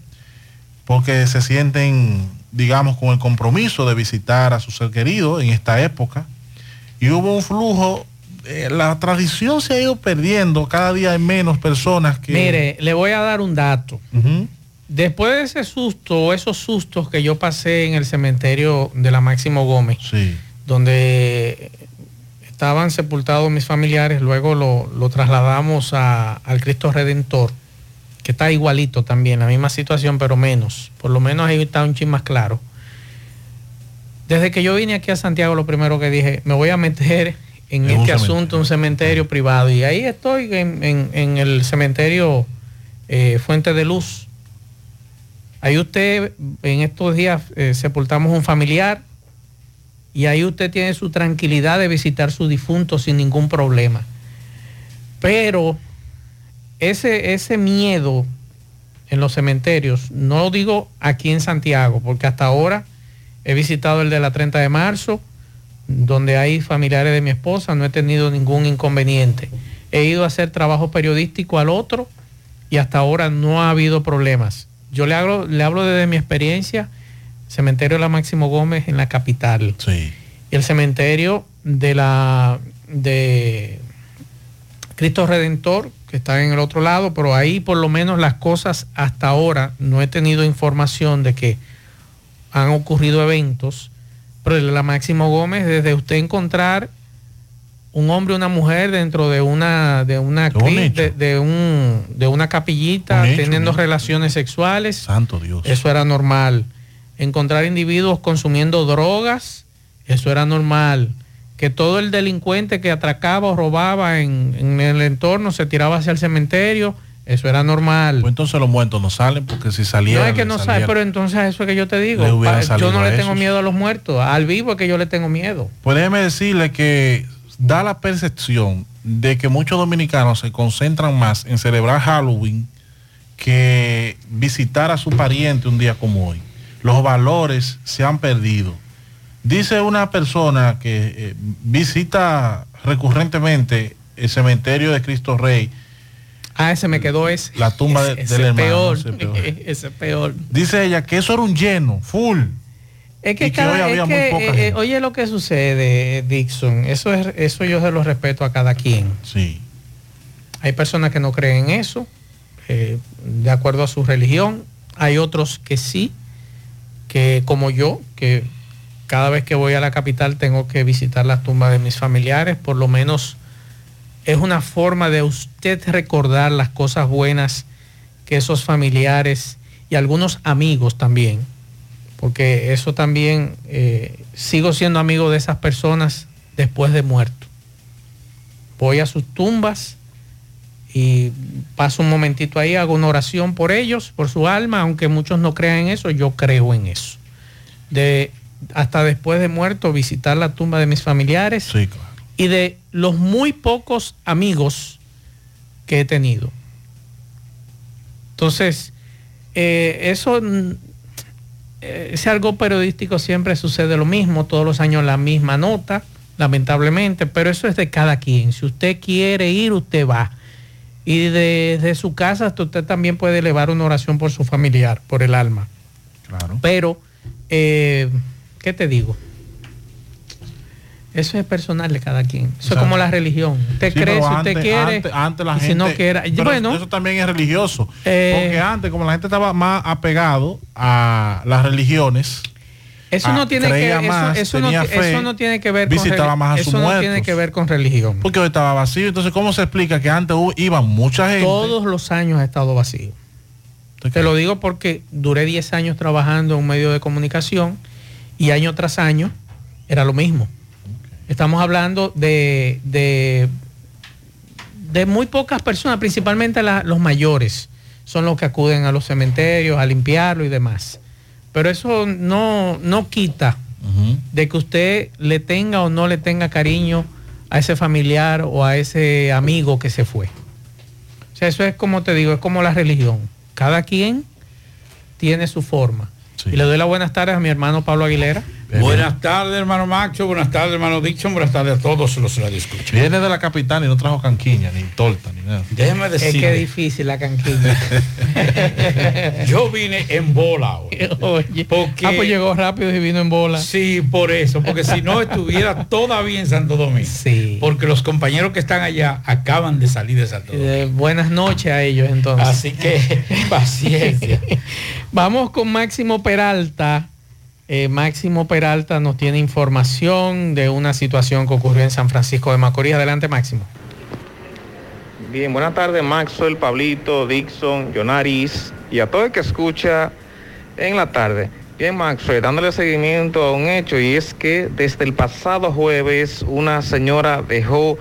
porque se sienten, digamos, con el compromiso de visitar a su ser querido en esta época. Y hubo un flujo, eh, la tradición se ha ido perdiendo, cada día hay menos personas que... Mire, le voy a dar un dato. Después de ese susto, esos sustos que yo pasé en el cementerio de la Máximo Gómez, donde estaban sepultados mis familiares, luego lo, lo trasladamos a- al Cristo Redentor, que está igualito también, la misma situación, pero menos. Por lo menos ahí está un chin más claro. Desde que yo vine aquí a Santiago, lo primero que dije, me voy a meter en un este cementerio. asunto, un cementerio privado. Y ahí estoy en, en- en el cementerio eh, Fuente de Luz. Ahí usted, en estos días, eh, sepultamos un familiar y ahí usted tiene su tranquilidad de visitar su difunto sin ningún problema. Pero ese, ese miedo en los cementerios, no digo aquí en Santiago, porque hasta ahora he visitado el de la 30 de marzo, donde hay familiares de mi esposa, no he tenido ningún inconveniente. He ido a hacer trabajo periodístico al otro y hasta ahora no ha habido problemas. Yo le hablo, le hablo desde mi experiencia, cementerio de la Máximo Gómez en la capital. Y el cementerio de la de Cristo Redentor, que está en el otro lado, pero ahí por lo menos las cosas hasta ahora no he tenido información de que han ocurrido eventos, pero en la Máximo Gómez, desde usted encontrar un hombre una mujer dentro de una de una De un de, de un de una capillita Un teniendo un relaciones sexuales. Santo Dios. Eso era normal. Encontrar individuos consumiendo drogas, eso era normal. Que todo el delincuente que atracaba o robaba en, en el entorno se tiraba hacia el cementerio, eso era normal. Pues entonces los muertos no salen porque si salieran. no es que no salieran. pero entonces eso es que yo te digo. Yo no le tengo miedo a los muertos. Al vivo es que yo le tengo miedo. Pues déjeme decirle que da la percepción de que muchos dominicanos se concentran más en celebrar Halloween que visitar a su pariente un día como hoy. Los valores se han perdido. Dice una persona que eh, visita recurrentemente el cementerio de Cristo Rey, Ah, ese me quedó ese. la tumba de- Ese del hermano. peor. ese peor. Ese peor. Dice ella que eso era un lleno, full. Es que, Y que cada- hoy es había muy poca eh, gente. eh, oye lo que sucede, Dixon, eso es eso yo se lo respeto a cada quien. Sí. Hay personas que no creen en eso, eh, de acuerdo a su religión. Hay otros que sí, que como yo, que cada vez que voy a la capital tengo que visitar las tumbas de mis familiares, por lo menos es una forma de usted recordar las cosas buenas que esos familiares y algunos amigos también, porque eso también, eh, sigo siendo amigo de esas personas después de muerto. Voy a sus tumbas y paso un momentito ahí, hago una oración por ellos, por su alma, aunque muchos no crean en eso, yo creo en eso. De hasta después de muerto visitar la tumba de mis familiares y de los muy pocos amigos que he tenido. Entonces, eh, eso, mm, eh, ese algo periodístico siempre sucede lo mismo, todos los años la misma nota, lamentablemente, pero eso es de cada quien. Si usted quiere ir, usted va. Y desde su casa hasta usted también puede elevar una oración por su familiar, por el alma. Claro. Pero, eh, ¿qué te digo? Eso es personal de cada quien. Eso es como la religión. Usted Sí, cree si usted antes- quiere. Antes, antes la y gente. si no quiera. pero bueno, eso también es religioso. Eh, porque antes, como la gente estaba más apegado a las religiones. Eso ah, no tiene que creía eso, más, eso no, tenía ti- fe, eso no tiene que ver visitaba con más a eso no muertos. tiene que ver con religión. Porque hoy estaba vacío. Entonces, ¿cómo se explica que antes iba mucha gente? Todos los años ha estado vacío. Te lo digo porque duré 10 años trabajando en un medio de comunicación y año tras año era lo mismo. Estamos hablando de, de, de muy pocas personas, principalmente la- los mayores, son los que acuden a los cementerios a limpiarlo y demás. Pero eso no, no quita de que usted le tenga o no le tenga cariño a ese familiar o a ese amigo que se fue. O sea, eso es como te digo, es como la religión. Cada quien tiene su forma. Y le doy las buenas tardes a mi hermano Pablo Aguilera. Buenas tardes, hermano Macho. Buenas tardes, hermano Dixon. Buenas tardes a todos los que escuchan. Viene de la capital y no trajo canquiña, ni torta, ni nada. Déjeme Es que es decirle, difícil la canquilla. yo vine en bola hoy. Oye, Porque- ah, pues llegó rápido y vino en bola. Sí, por eso, porque si no estuviera todavía en Santo Domingo. Sí. Porque los compañeros que están allá acaban de salir de Santo Domingo. Eh, buenas noches a ellos entonces. Así que paciencia. Vamos con Máximo Peralta. Eh, Máximo Peralta nos tiene información de una situación que ocurrió en San Francisco de Macorís. Adelante, Máximo. Bien, buenas tardes Maxwell, Pablito, Dixon, Yonaris y a todo el que escucha en la tarde. Bien Maxwell, dándole seguimiento a un hecho y es que desde el pasado jueves una señora dejó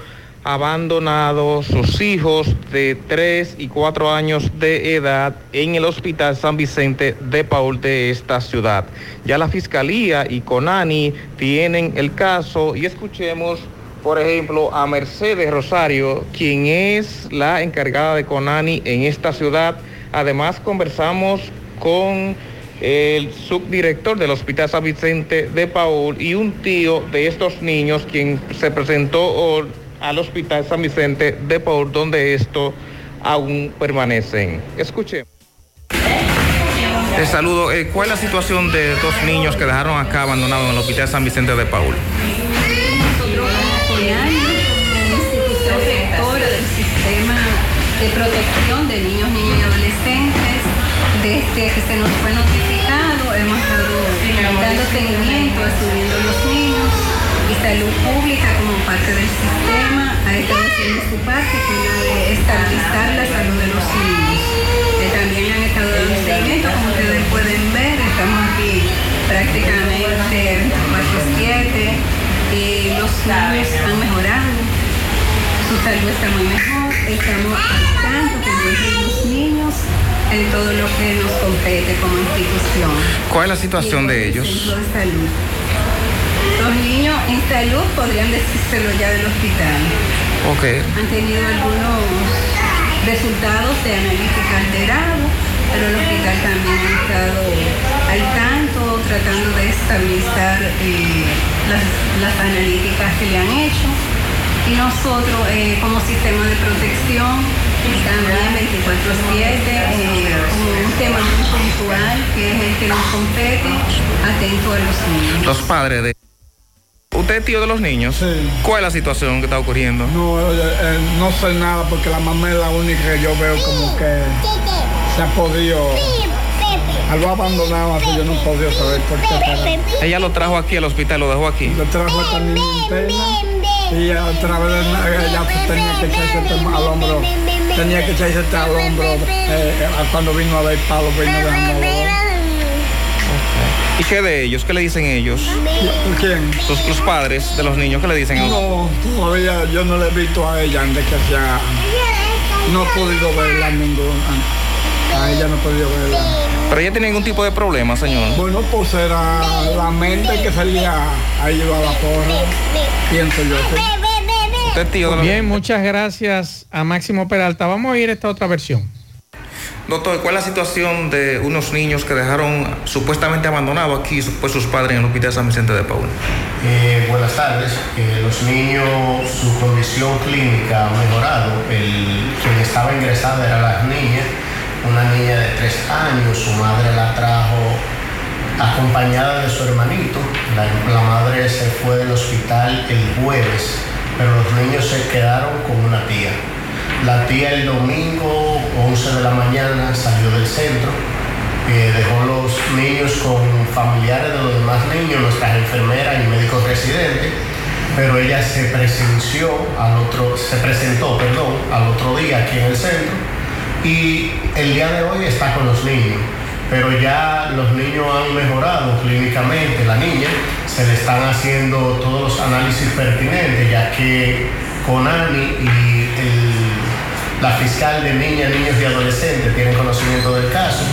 abandonados sus hijos de 3 y 4 años de edad en el Hospital San Vicente de Paul de esta ciudad. Ya la Fiscalía y Conani tienen el caso y escuchemos por ejemplo, a Mercedes Rosario, quien es la encargada de Conani en esta ciudad. Además, conversamos con el subdirector del Hospital San Vicente de Paul y un tío de estos niños, quien se presentó al Hospital San Vicente de Paul, donde estos aún permanecen. Escuchemos. Te saludo. Eh, ¿Cuál es la situación de dos niños que dejaron acá abandonados en el Hospital San Vicente de Paul? Nosotros institución rectora del sistema de protección de niños, niñas y adolescentes, desde que se nos fue notificado, hemos estado dando seguimiento a niños y salud pública como parte del sistema ha estado haciendo su parte, que es la de estabilizar la salud de los niños. Eh, también han estado dando seguimiento, como ustedes pueden ver, estamos aquí prácticamente 24-7 y los niños han mejorado, su salud está muy mejor, estamos al tanto de los niños en todo lo que nos compete como institución. ¿Cuál es la situación de ellos? De salud. Los niños en salud podrían decírselo ya del hospital. Ok. Han tenido algunos resultados de analítica alterado, pero el hospital también ha estado al tanto, tratando de estabilizar eh, las, las analíticas que le han hecho. Y nosotros, eh, como sistema de protección, también 24-7, eh, un tema muy puntual que es el que nos compete, atento a los niños. Los padres de... ¿Usted es tío de los niños? ¿Cuál es la situación que está ocurriendo? No, eh, eh, no sé nada porque la mamá es la única que yo veo como que se ha podido. Algo abandonado así, yo no podido saber por qué. pero Ella lo trajo aquí al hospital, lo dejó aquí. Lo trajo esta niña interna y a través de ella tenía que echarse este al hombro. Tenía que echarse este al hombro eh, cuando vino a ver Pablo, vino dejando ¿Y qué de ellos? ¿Qué le dicen ellos? ¿Quién? Los, los padres de los niños, ¿qué le dicen ellos? No, todavía yo no le he visto a ella antes que sea. No he podido verla ninguna. A ella no he podido verla. ¿Pero ella tiene ningún tipo de problema, señor? Bueno, pues era la mente que salía ahí a la porra, pienso yo. sí. Usted es tío de los Bien, muchas gracias a Máximo Peralta. Vamos a oír esta otra versión. Doctor, ¿cuál es la situación de unos niños que dejaron supuestamente abandonados aquí por sus padres en el Hospital San Vicente de Paul? Eh, buenas tardes. Eh, los niños, su condición clínica ha mejorado. El, quien estaba ingresada era la niña, una niña de tres años. Su madre la trajo acompañada de su hermanito. La madre se fue del hospital el jueves, pero los niños se quedaron con una tía. La tía el domingo, 11 de la mañana, salió del centro, eh, dejó los niños con familiares de los demás niños, nuestras enfermeras y médicos residentes, pero ella se presenció al otro, se presentó, perdón, al otro día aquí en el centro y el día de hoy está con los niños. Pero ya los niños han mejorado clínicamente, la niña, se le están haciendo todos los análisis pertinentes, ya que Conani y la fiscal de niñas, niños y adolescentes tienen conocimiento del caso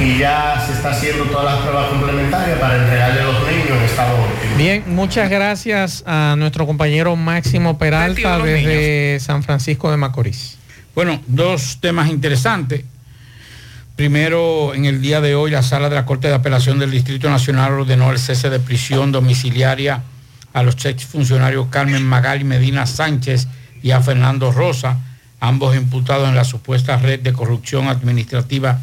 y ya se está haciendo todas las pruebas complementarias para entregarle a los niños en estado óptimo. Bien, muchas gracias a nuestro compañero Máximo Peralta desde San Francisco de Macorís. Bueno, dos temas interesantes. Primero, en el día de hoy, la sala de la Corte de Apelación del Distrito Nacional ordenó el cese de prisión domiciliaria a los exfuncionarios Carmen Magali Medina Sánchez y a Fernando Rosa, ambos imputados en la supuesta red de corrupción administrativa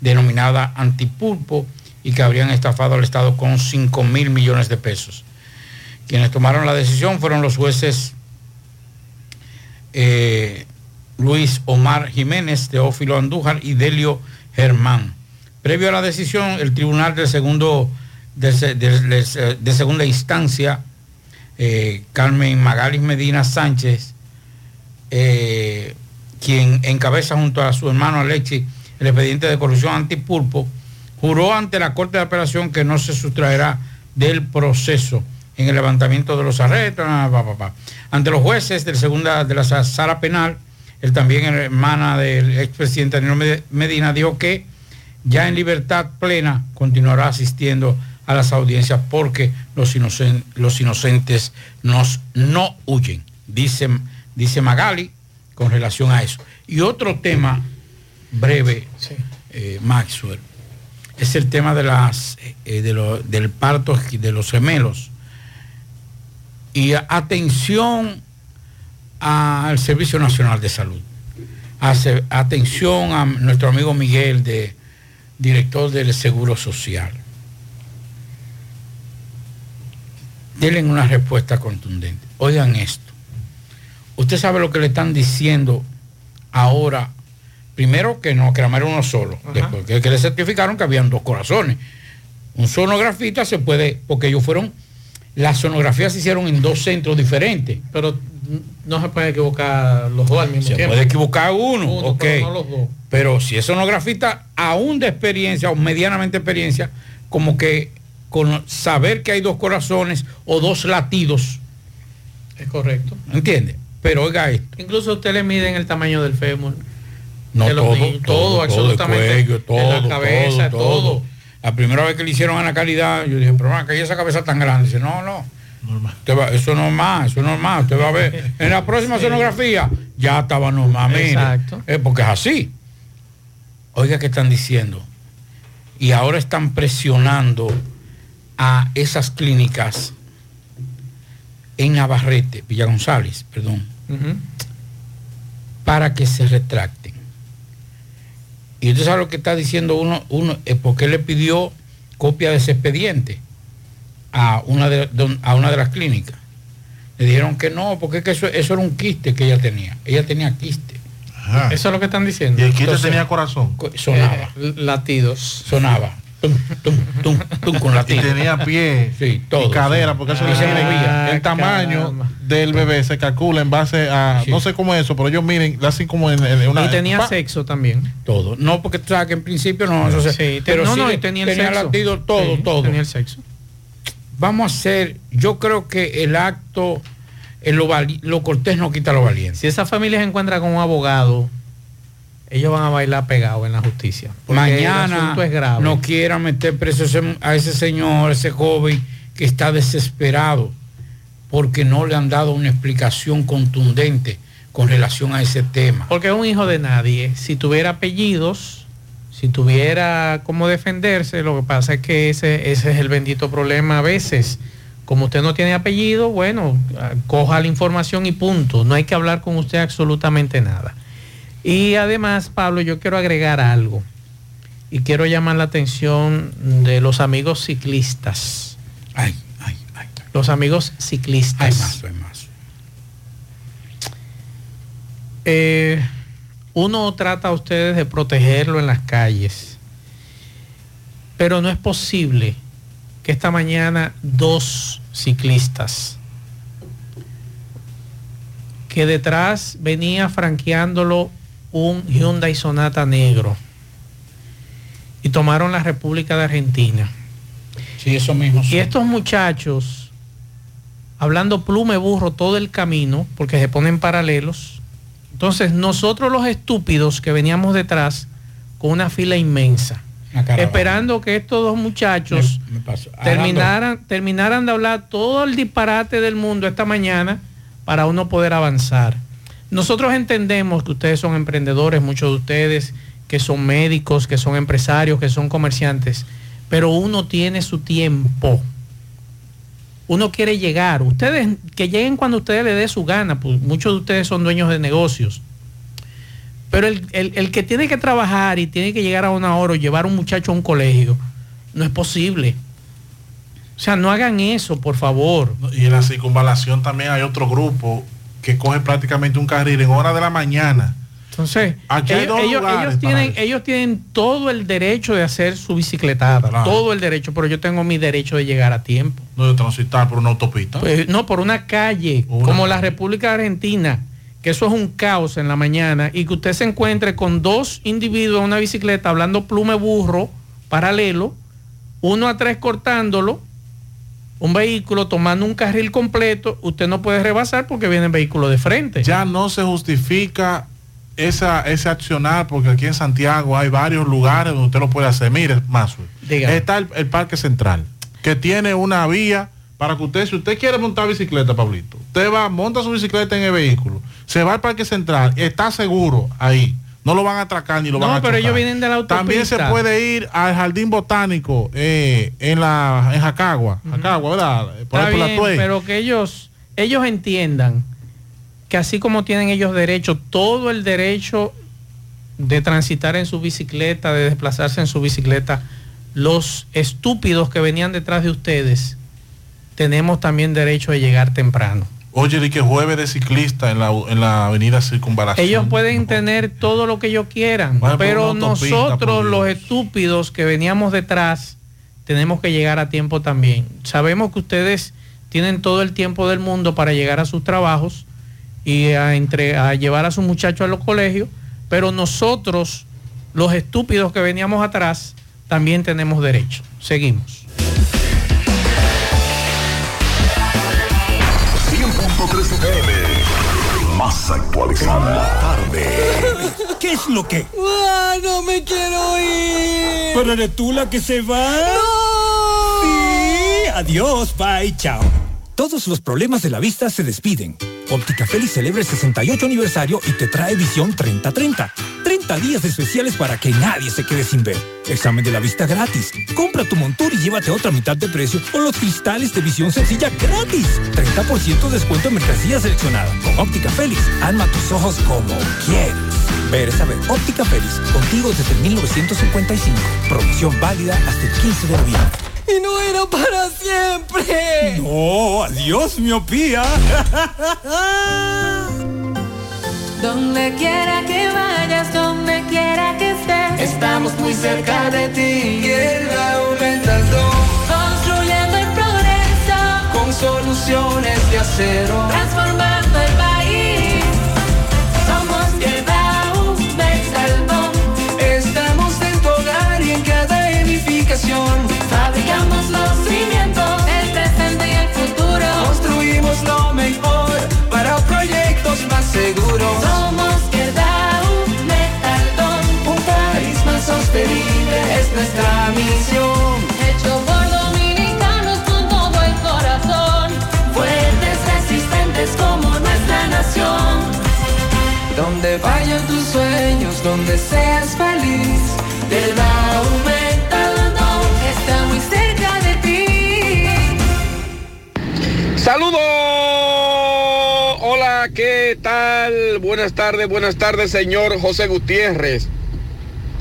denominada Antipulpo y que habrían estafado al Estado con 5 mil millones de pesos. Quienes tomaron la decisión fueron los jueces eh, Luis Omar Jiménez, Teófilo Andújar y Delio Germán. Previo a la decisión, el tribunal segundo, de, se- de- de- de segunda instancia, eh, Carmen Magalis Medina Sánchez, eh, quien encabeza junto a su hermano Alexis el expediente de corrupción antipulpo, juró ante la Corte de Apelación que no se sustraerá del proceso en el levantamiento de los arrestos. ah. Ante los jueces de la segunda de la sa- sala penal, el también hermana del expresidente Danilo Med- Medina dijo que ya en libertad plena continuará asistiendo a las audiencias porque los, inocen- los inocentes nos, no huyen, dice, dice Magali con relación a eso. Y otro tema breve, eh, Maxwell, es el tema de las, eh, de lo- del parto de los gemelos. Y atención al Servicio Nacional de Salud. Hace- atención a nuestro amigo Miguel, de, director del Seguro Social. Denle una respuesta contundente. Oigan esto. Usted sabe lo que le están diciendo ahora. Primero que no, que era uno solo. Después que, que le certificaron que habían dos corazones. Un sonografista se puede, porque ellos fueron Las sonografías se hicieron en dos centros diferentes. Pero no se puede equivocar los dos al mismo Se tiempo. puede equivocar uno, Uno, pero no los dos. Pero si es sonografista aún de experiencia o medianamente experiencia, como que con saber que hay dos corazones o dos latidos, Es correcto. ¿entiende? Pero oiga esto, Incluso usted le miden el tamaño del fémur. no de todo, niños, todo, todo, todo, absolutamente. el cuello, todo, En la cabeza, todo, todo. todo. La primera vez que le hicieron a la calidad, yo dije, pero que esa cabeza tan grande. Dice, no, no. Usted va- eso no es normal, eso es normal. Usted va a ver. En la próxima sonografía ya estaba normal, mire. Exacto. Eh, porque es así. Oiga, ¿qué están diciendo? Y ahora están presionando a esas clínicas en Navarrete, Villa González, perdón, para que se retracten. Y usted sabe lo que está diciendo uno, uno es porque le pidió copia de ese expediente a una de, a una de las clínicas. Le dijeron que no, porque es que eso, eso era un quiste que ella tenía. Ella tenía quiste. Eso es lo que están diciendo. Y el quiste Entonces, tenía corazón. Co- Sonaba. Eh, latidos. Sonaba. Tum, tum, tum, tum, con Y latidos. tenía pie Sí, todo. y cadera, porque eso Y se movía. el tamaño caramba. del bebé se calcula en base a, no sé cómo es eso, pero ellos miren, así como en, en una... y tenía pa- sexo también. Todo. No, porque tú sabes que en principio no, eso se- Sí, pero no, sí no, y tenía el sexo. latido todo, Sí, todo. Tenía el sexo. Vamos a hacer, yo creo que el acto, eh, lo, vali- lo cortés no quita lo valiente. Si esa familia se encuentra con un abogado, ellos van a bailar pegados en la justicia. el Mañana es grave. no quiera meter preso a ese señor, ese joven que está desesperado porque no le han dado una explicación contundente con relación a ese tema. Porque es un hijo de nadie. Si tuviera apellidos, si tuviera cómo defenderse, lo que pasa es que ese, ese es el bendito problema a veces. Como usted no tiene apellido, bueno, ah, coja la información y punto. No hay que hablar con usted absolutamente nada. Y además, Pablo, yo quiero agregar algo. Y quiero llamar la atención de los amigos ciclistas. Ay, ay, ay. Los amigos ciclistas. Más, más. Eh, uno trata a ustedes de protegerlo en las calles, pero no es posible que esta mañana dos ciclistas que detrás venía franqueándolo un Hyundai Sonata negro y tomaron la República de Argentina. Sí, eso mismo. Y estos muchachos, hablando plume burro todo el camino, porque se ponen paralelos, entonces nosotros los estúpidos que veníamos detrás con una fila inmensa, esperando que estos dos muchachos Me terminaran, terminaran de hablar todo el disparate del mundo esta mañana para uno poder avanzar. Nosotros entendemos que ustedes son emprendedores, muchos de ustedes que son médicos, que son empresarios, que son comerciantes, pero uno tiene su tiempo. Uno quiere llegar. Ustedes que lleguen cuando ustedes le dé su gana, pues muchos de ustedes son dueños de negocios. Pero el, el- el que tiene que trabajar y tiene que llegar a una hora o llevar a un muchacho a un colegio, no es posible. O sea, no hagan eso, por favor. Y en la circunvalación también hay otro grupo que coge prácticamente un carril en hora de la mañana. Entonces, Aquí hay ellos, dos ellos- lugares ellos para tienen, eso. ellos tienen todo el derecho de hacer su bicicletada, Claro. todo el derecho, pero yo tengo mi derecho de llegar a tiempo. No de transitar por una autopista. Pues, no, por una calle, Una como la. República Argentina, que eso es un caos en la mañana, y que usted se encuentre con dos individuos en una bicicleta hablando plume burro, paralelo, uno a tres cortándolo, un vehículo tomando un carril completo, usted no puede rebasar porque viene el vehículo de frente. ya no se justifica esa, ese accionar, porque aquí en Santiago hay varios lugares donde usted lo puede hacer. Mire, más está el, el Parque Central, que tiene una vía para que usted, si usted quiere montar bicicleta, Pablito, usted va, monta su bicicleta en el vehículo, se va al Parque Central, está seguro ahí. No lo van a atracar ni lo No, van a pero ellos vienen de la También se puede ir al Jardín Botánico eh, en la en Jacagua, Jacagua, ¿verdad? Por Está ahí por la bien, Tuey. pero que ellos, ellos entiendan que así como tienen ellos derecho, todo el derecho de transitar en su bicicleta, de desplazarse en su bicicleta, los estúpidos que venían detrás de ustedes, tenemos también derecho de llegar temprano. Oye, di que jueves de ciclista en la, en la avenida Circunvalación. Ellos pueden tener todo lo que ellos quieran, pero nosotros los estúpidos que veníamos detrás tenemos que llegar a tiempo también. Sabemos que ustedes tienen todo el tiempo del mundo para llegar a sus trabajos y a, entre, a llevar a sus muchachos a los colegios, pero nosotros, los estúpidos que veníamos atrás, también tenemos derecho. Seguimos. 100.3 FM. Más actualizada. Tarde. ¿Qué es lo que? ¡Ah, no me quiero ir! ¿Pero eres tú la que se va? ¡No! Sí, adiós, bye, chao. Todos los problemas de la vista se despiden. Óptica Félix celebra el 68 aniversario y te trae visión 30-30. 30 días especiales para que nadie se quede sin ver. Examen de la vista gratis. Compra tu montura y llévate otra mitad de precio o los cristales de visión sencilla gratis. 30% descuento en mercancía seleccionada. Con Óptica Félix, alma tus ojos como quieres. Ver saber. Óptica Félix, contigo desde 1955. Promoción válida hasta el 15 de noviembre. Y no era para siempre. No, adiós, miopía. Donde quiera que vayas, donde quiera que estés, estamos muy cerca de ti. Aumentando, construyendo el progreso, con soluciones de acero, transformando el país. Seguros. Somos tierra aumentando, Un país más sostenible es nuestra misión. hecho por dominicanos con todo el corazón, fuertes, resistentes como nuestra nación. Donde vayan tus sueños, donde seas feliz, te da aumentando. Está muy cerca de ti. Saludos. ¿Qué tal? Buenas tardes, buenas tardes, señor José Gutiérrez.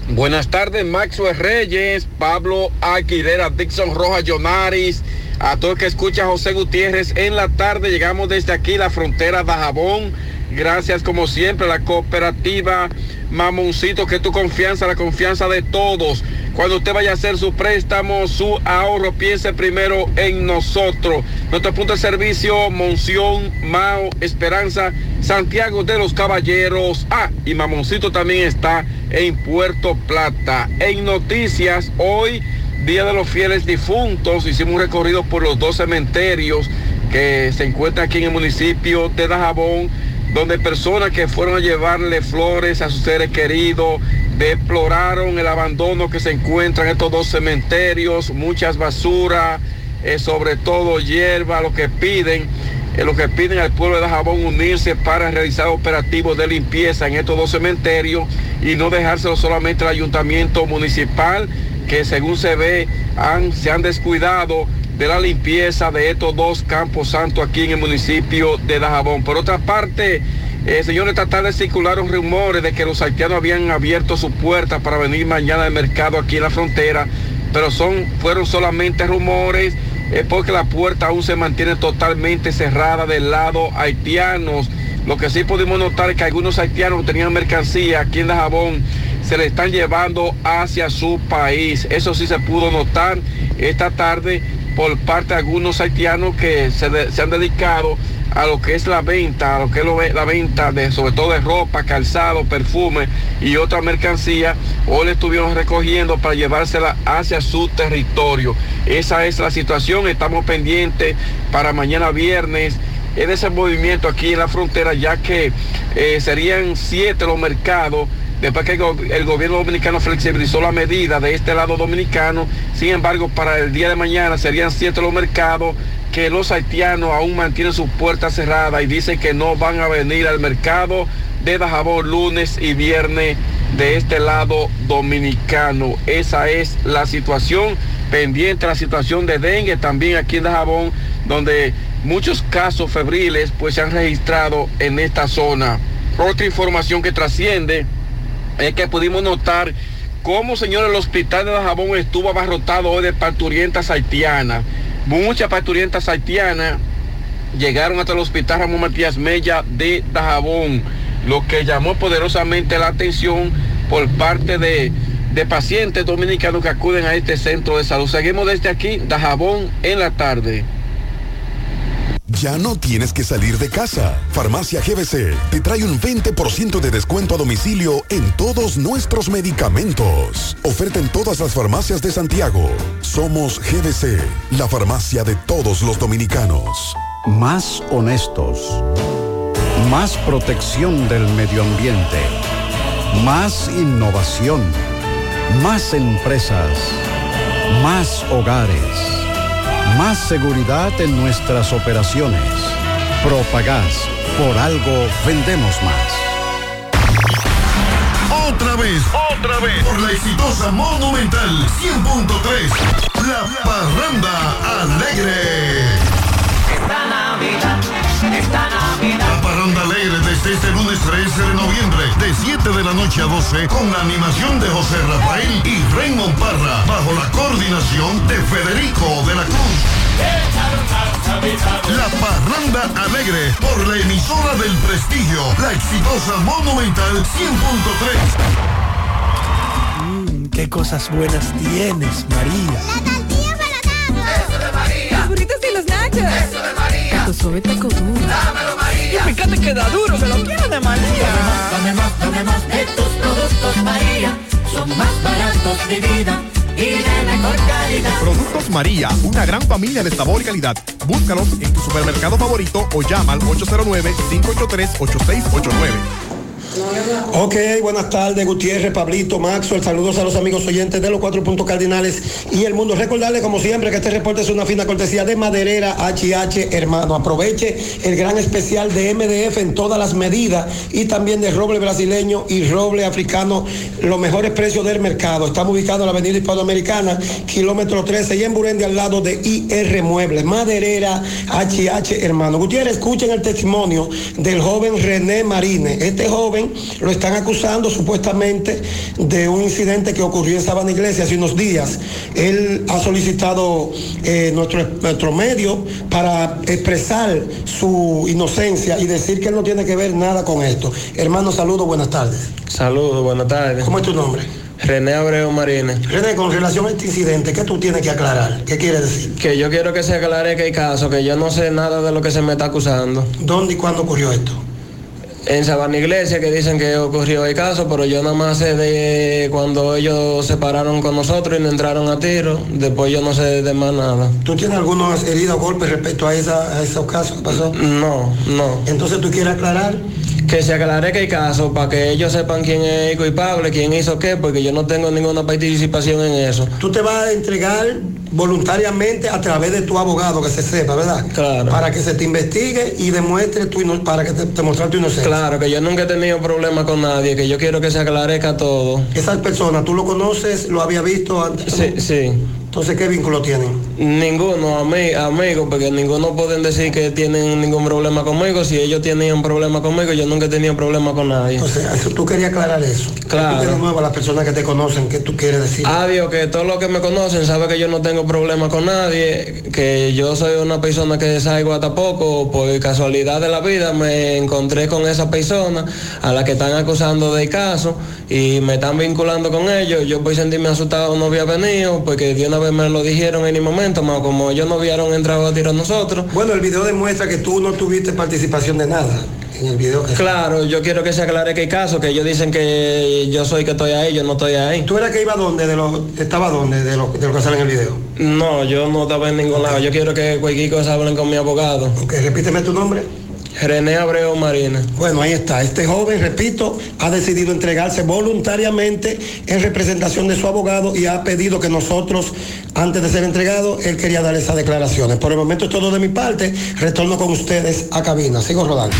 Buenas tardes, Maxwell Reyes, Pablo Aguilera, Dixon Rojas, Jonaris, a todo el que escucha José Gutiérrez en la tarde. Llegamos desde aquí, la frontera de Jabón. Gracias, como siempre, a la cooperativa Mamoncito, que tu confianza, la confianza de todos. Cuando usted vaya a hacer su préstamo, su ahorro, piense primero en nosotros. Nuestro punto de servicio, Monción, Mao, Esperanza, Santiago de los Caballeros. Ah, y Mamoncito también está en Puerto Plata. En noticias, hoy, Día de los Fieles Difuntos, hicimos un recorrido por los dos cementerios que se encuentran aquí en el municipio de Dajabón donde personas que fueron a llevarle flores a sus seres queridos deploraron el abandono que se encuentra en estos dos cementerios, muchas basuras, eh, sobre todo hierba, lo que piden, eh, lo que piden al pueblo de Dajabón unirse para realizar operativos de limpieza en estos dos cementerios y no dejárselo solamente al ayuntamiento municipal, que según se ve han, se han descuidado de la limpieza de estos dos campos santos aquí en el municipio de Dajabón. Por otra parte, eh, señores, esta tarde circularon rumores de que los haitianos habían abierto sus puertas para venir mañana al mercado aquí en la frontera, pero son, fueron solamente rumores, eh, porque la puerta aún se mantiene totalmente cerrada del lado haitianos. Lo que sí pudimos notar es que algunos haitianos tenían mercancía aquí en Dajabón se le están llevando hacia su país. Eso sí se pudo notar esta tarde por parte de algunos haitianos que se, se han dedicado a lo que es la venta, a lo que es la venta de sobre todo de ropa, calzado, perfume y otra mercancía, hoy le estuvieron recogiendo para llevársela hacia su territorio. Esa es la situación, estamos pendientes para mañana viernes en ese movimiento aquí en la frontera, ya que eh, serían siete los mercados después que el, go- el gobierno dominicano flexibilizó la medida de este lado dominicano, sin embargo, para el día de mañana serían siete los mercados que los haitianos aún mantienen sus puertas cerradas y dicen que no van a venir al mercado de Dajabón lunes y viernes de este lado dominicano. Esa es la situación pendiente, la situación de dengue también aquí en Dajabón, donde muchos casos febriles pues se han registrado en esta zona. Otra información que trasciende es que pudimos notar cómo, señores, el hospital de Dajabón estuvo abarrotado hoy de parturientas haitianas. Muchas parturientas haitianas llegaron hasta el hospital Ramón Matías Mella de Dajabón, lo que llamó poderosamente la atención por parte de, de pacientes dominicanos que acuden a este centro de salud. Seguimos desde aquí, Dajabón, en la tarde. Ya no tienes que salir de casa. Farmacia GBC te trae un 20% de descuento a domicilio en todos nuestros medicamentos. Oferta en todas las farmacias de Santiago. Somos GBC, la farmacia de todos los dominicanos. Más honestos. Más protección del medio ambiente. Más innovación. Más empresas. Más hogares. Más seguridad en nuestras operaciones. Propagás. Por algo vendemos más. Otra vez, otra vez, por la exitosa Monumental 100.3, La Parranda Alegre. Esta Navidad, esta Navidad. La Parranda Alegre desde este lunes 13 de noviembre, de 7 de la noche a 12, con la animación de José Rafael y Raymond Parra, bajo la coordinación de Federico de la Cruz. La Parranda Alegre, por la emisora del prestigio, la exitosa Monumental 100.3. Qué cosas buenas tienes, María. Eso de María. Los burritos y los nachos. Eso de María. Tu suave taco duro. Dámelo, María. Y fíjate que da duro, que lo quiero de María. Dame más, dame más de tus productos, María. Son más baratos de vida y de mejor calidad. Productos María, una gran familia de sabor y calidad. Búscalos en tu supermercado favorito o llama al 809-583-8689. Ok, buenas tardes, Gutiérrez, Pablito, Maxwell, saludos a los amigos oyentes de los cuatro puntos cardinales y el mundo. Recordarle, como siempre, que este reporte es una fina cortesía de Maderera HH, hermano. Aproveche el gran especial de MDF en todas las medidas y también de roble brasileño y roble africano, los mejores precios del mercado. Estamos ubicados en la avenida hispanoamericana, kilómetro 13 y en Burendi al lado de IR Muebles. Maderera HH, hermano. Gutiérrez, escuchen el testimonio del joven René Marine. Este joven lo están acusando supuestamente de un incidente que ocurrió en Sabana Iglesia hace unos días. Él ha solicitado eh, nuestro, nuestro medio para expresar su inocencia y decir que él no tiene que ver nada con esto. Hermano, saludos, buenas tardes. Saludos, buenas tardes. ¿Cómo es tu nombre? René Abreu Marines. René, con relación a este incidente, ¿qué tú tienes que aclarar? ¿Qué quiere decir? Que yo quiero que se aclare que hay caso, que yo no sé nada de lo que se me está acusando. ¿Dónde y cuándo ocurrió esto? En Sabana Iglesia que dicen que ocurrió el caso, pero yo nada más sé de cuando ellos se pararon con nosotros y nos entraron a tiro. Después yo no sé de más nada. ¿Tú tienes algunas heridas o golpes respecto a, esa, a esos casos que pasó? No, no. Entonces tú quieres aclarar Que se aclare que hay caso para que ellos sepan quién es el culpable, quién hizo qué, porque yo no tengo ninguna participación en eso. Tú te vas a entregar voluntariamente a través de tu abogado, que se sepa, ¿verdad? Claro. Para que se te investigue y demuestre tu para que te, demostrar tu inocencia. Claro, que yo nunca he tenido problemas con nadie, que yo quiero que se aclarezca todo. Esas personas, ¿tú lo conoces? ¿Lo había visto antes? Sí, sí. Entonces, ¿qué vínculo tienen? Ninguno, ami- amigos, porque ninguno pueden decir que tienen ningún problema conmigo. Si ellos tenían problema conmigo, yo nunca tenido problema con nadie. O sea, eso- tú querías aclarar eso. Claro. Tú de nuevo a las personas que te conocen, ¿qué tú quieres decir? Adiós, que todos los que me conocen saben que yo no tengo problema con nadie, que yo soy una persona que salgo hasta poco, por casualidad de la vida me encontré con esa persona a la que están acusando del caso y me están vinculando con ellos. Yo voy a sentirme asustado no había venido, porque de una vez me lo dijeron en el momento, más como ellos no vieron entrar a tirar a nosotros. Bueno, el video demuestra que tú no tuviste participación de nada en el video. que- Claro, yo quiero que se aclare que hay caso, que ellos dicen que yo soy que estoy ahí, yo no estoy ahí. ¿Tú eras que iba dónde? De lo, ¿Estaba dónde de lo, de lo que sale en el video? No, yo no estaba en ningún lado. Yo quiero que cualquier cosa hablen con mi abogado. Ok, repíteme tu nombre. René Abreu Marina. Bueno, ahí está. Este joven, repito, ha decidido entregarse voluntariamente en representación de su abogado y ha pedido que nosotros, antes de ser entregado, él quería dar esas declaraciones. Por el momento es todo de mi parte. Retorno con ustedes a cabina. Sigo rodando.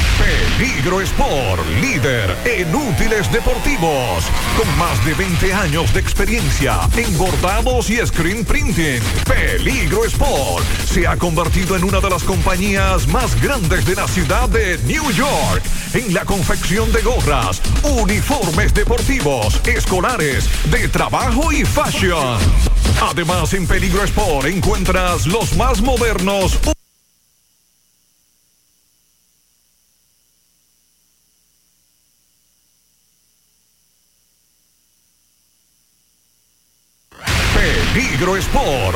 Peligro Sport, líder en útiles deportivos, con más de 20 años de experiencia en bordados y screen printing. Peligro Sport se ha convertido en una de las compañías más grandes de la ciudad de New York en la confección de gorras, uniformes deportivos, escolares, de trabajo y fashion. Además, en Peligro Sport encuentras los más modernos Peligro Sport,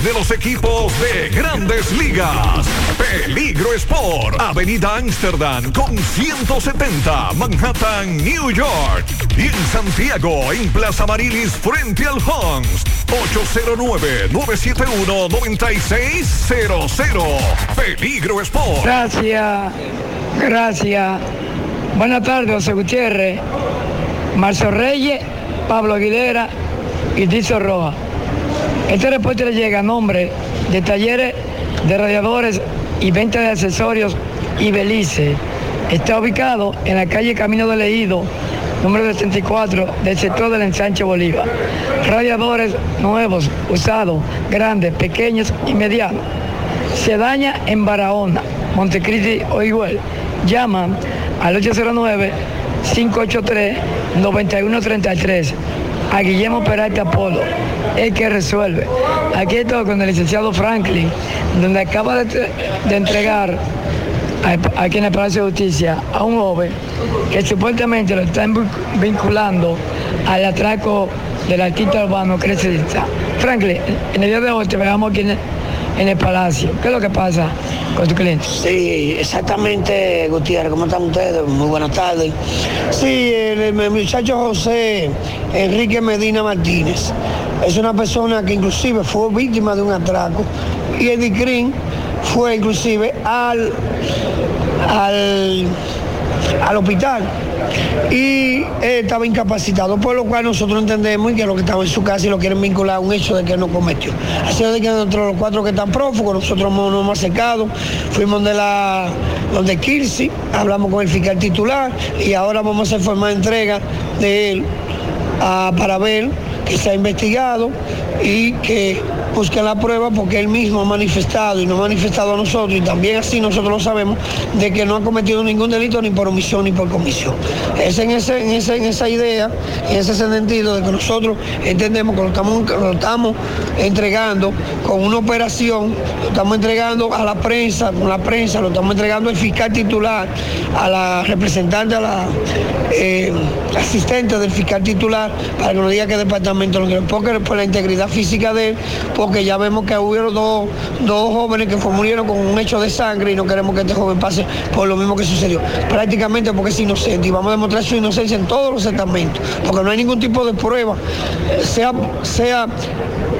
de los equipos de grandes ligas. Peligro Sport, Avenida Amsterdam con 170, Manhattan, New York. Y en Santiago, en Plaza Marilis, frente al Hans, 809-971-9600. Peligro Sport. Gracias, gracias. Buenas tardes, José Gutiérrez, Marcio Reyes, Pablo Aguilera y Tizo Roja. Este reporte le llega a nombre de talleres de radiadores y venta de accesorios y Belice. Está ubicado en la calle Camino de Leído, número 74, del sector del ensanche Bolívar. Radiadores nuevos, usados, grandes, pequeños y medianos. Se daña en Barahona, Montecristi o Igual. Llama al 809-583-9133 a Guillermo Peralta Polo, el que resuelve. Aquí estoy con el licenciado Franklin, donde acaba de, entregar aquí en el Palacio de Justicia a un joven que supuestamente lo están vinc- vinculando al atraco del artista urbano Crecedista. Franklin, en el día de hoy te veamos aquí en el, en el Palacio. ¿Qué es lo que pasa con tu cliente? Sí, exactamente, Gutiérrez. ¿Cómo están ustedes? Muy buenas tardes. Sí, el, muchacho José Enrique Medina Martínez es una persona que inclusive fue víctima de un atraco y Eddie Green fue inclusive al, al, al hospital y él estaba incapacitado, por lo cual nosotros entendemos que lo que estaba en su casa y lo quieren vincular a un hecho de que no cometió. Así de que entre los cuatro que están prófugos, nosotros nos hemos acercado, fuimos de la donde Kirsi, hablamos con el fiscal titular y ahora vamos a hacer entrega de él ah, para ver que se ha investigado y que busque la prueba porque él mismo ha manifestado y nos ha manifestado a nosotros y también así nosotros lo sabemos de que no ha cometido ningún delito ni por omisión ni por comisión. Es en, ese, en, ese- en esa idea, en ese sentido de que nosotros entendemos que lo estamos, lo estamos entregando con una operación, lo estamos entregando a la prensa, con la prensa, lo estamos entregando al fiscal titular, a la representante, a la eh, asistente del fiscal titular, para que nos diga qué departamento lo quiere, porque por la integridad física de él, porque ya vemos que hubo dos, dos jóvenes que murieron con un hecho de sangre y no queremos que este joven pase por lo mismo que sucedió. Prácticamente porque es inocente y vamos a demostrar su inocencia en todos los estamentos, porque no hay ningún tipo de prueba, sea, sea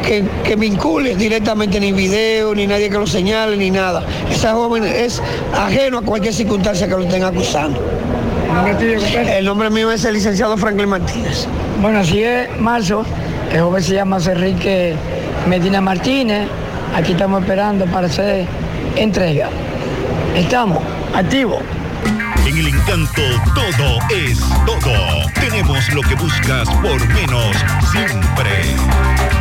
que, que vincule directamente ni video, ni nadie que lo señale, ni nada. Esa joven es ajeno a cualquier circunstancia que lo estén acusando. El nombre mío es el licenciado Franklin Martínez. Bueno, así es, marzo. El joven se llama Enrique Medina Martínez. Aquí estamos esperando para hacer entrega. Estamos activos. En el encanto todo es todo. Tenemos lo que buscas por menos siempre.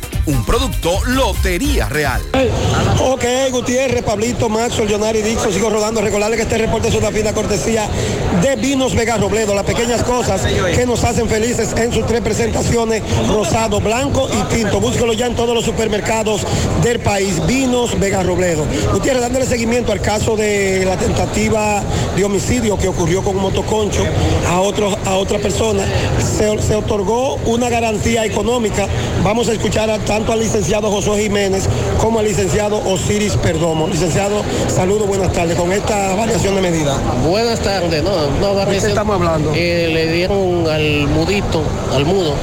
Un producto Lotería Real. Ok, Gutiérrez, Pablito, Maxwell, Leonardo Dixon, sigo rodando. Recordarle que este reporte es una fina cortesía de Vinos Vega Robledo, las pequeñas cosas que nos hacen felices en sus tres presentaciones, rosado, blanco y tinto. Búsquelo ya en todos los supermercados del país. Vinos Vega Robledo. Gutiérrez, dándole seguimiento al caso de la tentativa de homicidio que ocurrió con un motoconcho a, otro, a otra persona, se, se otorgó una garantía económica. Vamos a escuchar a- tanto al licenciado Josué Jiménez como al licenciado Osiris Perdomo. Licenciado, saludos, buenas tardes. Con esta variación de medida. Buenas tardes, no, no ¿De qué estamos hablando? Eh, le dieron al mudito, al mudo,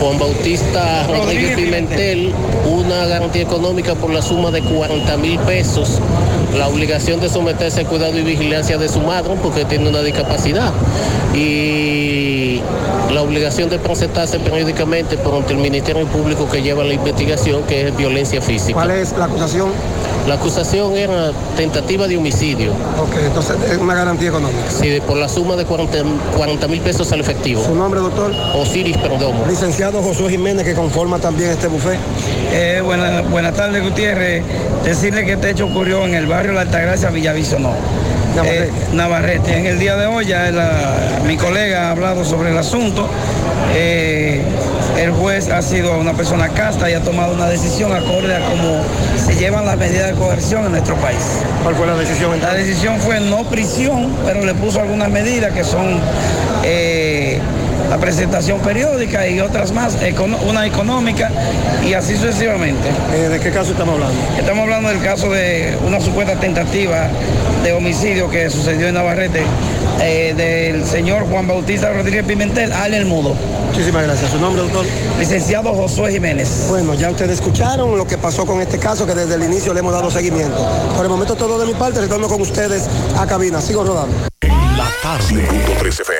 Juan Bautista Rodríguez Pimentel, una garantía económica por la suma de 40 mil pesos, la obligación de someterse al cuidado y vigilancia de su madre porque tiene una discapacidad. Y la obligación de presentarse periódicamente por ante el Ministerio Público que lleva la investigación que es violencia física. ¿Cuál es la acusación? La acusación era tentativa de homicidio. Ok, entonces es una garantía económica. Sí, por la suma de 40 mil pesos al efectivo. ¿Su nombre, doctor? Osiris Perdomo. Licenciado Josué Jiménez, que conforma también este buffet. Eh, buena- buenas tardes, Gutiérrez. Decirle que este hecho ocurrió en el barrio La Altagracia, Villaviso, no. Eh, Navarrete. En el día de hoy ya la- mi colega ha hablado sobre el asunto. Eh, el juez ha sido una persona casta y ha tomado una decisión acorde a cómo se llevan las medidas de coerción en nuestro país. ¿Cuál fue la decisión? La decisión fue no prisión, pero le puso algunas medidas que son eh, la presentación periódica y otras más, una económica y así sucesivamente. Eh, ¿De qué caso estamos hablando? Estamos hablando del caso de una supuesta tentativa de homicidio que sucedió en Navarrete eh, del señor Juan Bautista Rodríguez Pimentel, alias el Mudo. Muchísimas gracias. ¿Su nombre, doctor? Licenciado Josué Jiménez. Bueno, ya ustedes escucharon lo que pasó con este caso, que desde el inicio le hemos dado seguimiento. Por el momento todo de mi parte, retorno con ustedes a cabina. Sigo rodando. La tarde. 3 FM.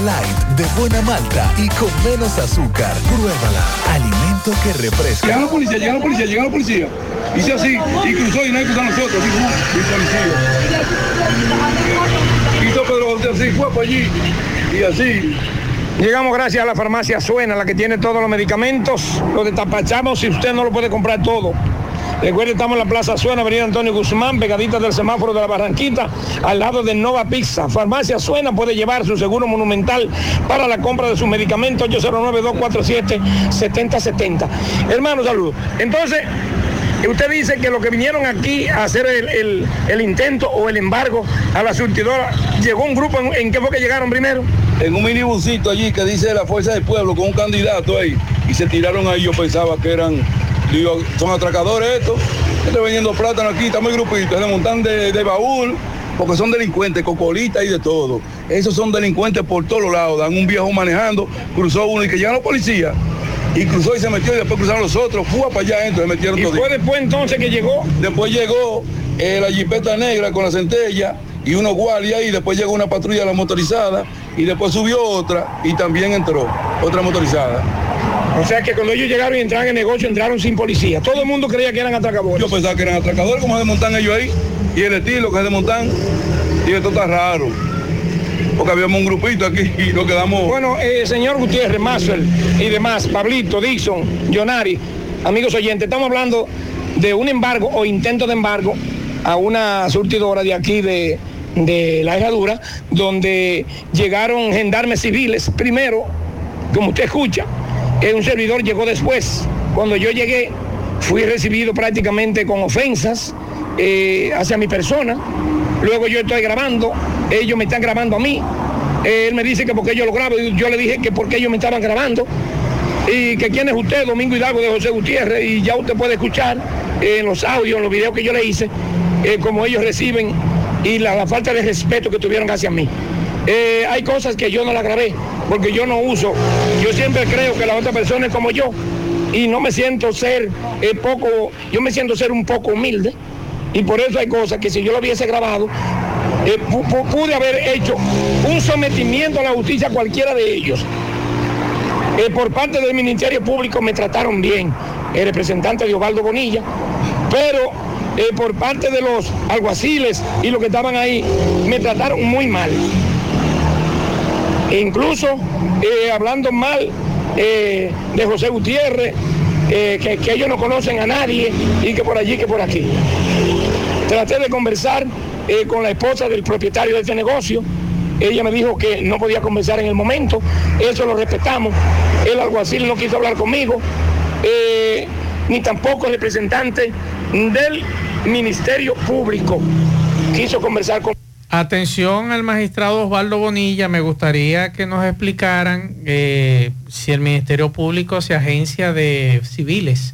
Light, de buena malta y con menos azúcar. Pruébala. Alimento que refresca. Llegaron los policías, llegaron los policías, llegaron los policías. Hice así, y cruzó y nadie cruzó a nosotros, así, ¡fum! y policía. Pedro así, fue para allí, y así. Llegamos gracias a la farmacia Suena, la que tiene todos los medicamentos. Lo destapachamos si usted no lo puede comprar todo. Recuerde, estamos en la Plaza Suena, Avenida Antonio Guzmán, pegadita del semáforo de la Barranquita, al lado de Nova Pizza. Farmacia Suena puede llevar su seguro monumental para la compra de sus medicamentos 809-247-7070. Hermano, saludos. Entonces, usted dice que lo que vinieron aquí a hacer el, el- el intento o el embargo a la surtidora, llegó un grupo, ¿en, en qué fue que llegaron primero? En un minibusito allí que dice la Fuerza del Pueblo con un candidato ahí, y se tiraron ahí, yo pensaba que eran, digo, son atracadores estos, están vendiendo plátano aquí, estamos en grupito, se montan de, de baúl, porque son delincuentes, cocolitas y de todo. Esos son delincuentes por todos lados, dan un viejo manejando, cruzó uno y que llegan los policías. Y cruzó y se metió y después cruzaron los otros, fue para allá adentro, se metieron ¿Y todos. fue después entonces que llegó? Después llegó eh, la jipeta negra con la centella y unos guardias y después llegó una patrulla de la motorizada y después subió otra y también entró otra motorizada. O sea que cuando ellos llegaron y entraron en el negocio, entraron sin policía. Todo el mundo creía que eran atracadores. Yo pensaba que eran atracadores, como se desmontan ellos ahí, y el estilo que se desmontan, y esto está raro. Porque habíamos un grupito aquí y nos quedamos. Bueno, eh, señor Gutiérrez, Maxwell y demás, Pablito, Dixon, Jonari, amigos oyentes, estamos hablando de un embargo o intento de embargo a una surtidora de aquí de, de la herradura, donde llegaron gendarmes civiles primero, como usted escucha, un servidor llegó después. Cuando yo llegué, fui recibido prácticamente con ofensas eh, hacia mi persona. Luego yo estoy grabando, ellos me están grabando a mí. Eh, él me dice que porque yo lo grabo, yo le dije que porque ellos me estaban grabando. Y que quién es usted, Domingo Hidalgo de José Gutiérrez, y ya usted puede escuchar eh, en los audios, en los videos que yo le hice, como ellos reciben y la falta de respeto que tuvieron hacia mí. Eh, hay cosas que yo no la grabé, porque yo no uso. Yo siempre creo que la otra persona es como yo, y no me siento ser eh, poco, yo me siento ser un poco humilde, y por eso hay cosas que si yo lo hubiese grabado, eh, pu- pu- pude haber hecho un sometimiento a la justicia a cualquiera de ellos. Eh, por parte del Ministerio Público me trataron bien, el representante de Osvaldo Bonilla, pero por parte de los alguaciles y los que estaban ahí me trataron muy mal. Incluso eh, hablando mal eh, de José Gutiérrez, eh, que, que ellos no conocen a nadie y que por allí que por aquí. Traté de conversar con la esposa del propietario de este negocio. Ella me dijo que no podía conversar en el momento. Eso lo respetamos. El alguacil no quiso hablar conmigo. ni tampoco el representante del Ministerio Público quiso conversar con Atención al magistrado Osvaldo Bonilla, me gustaría que nos explicaran eh, si el Ministerio Público se agencia de civiles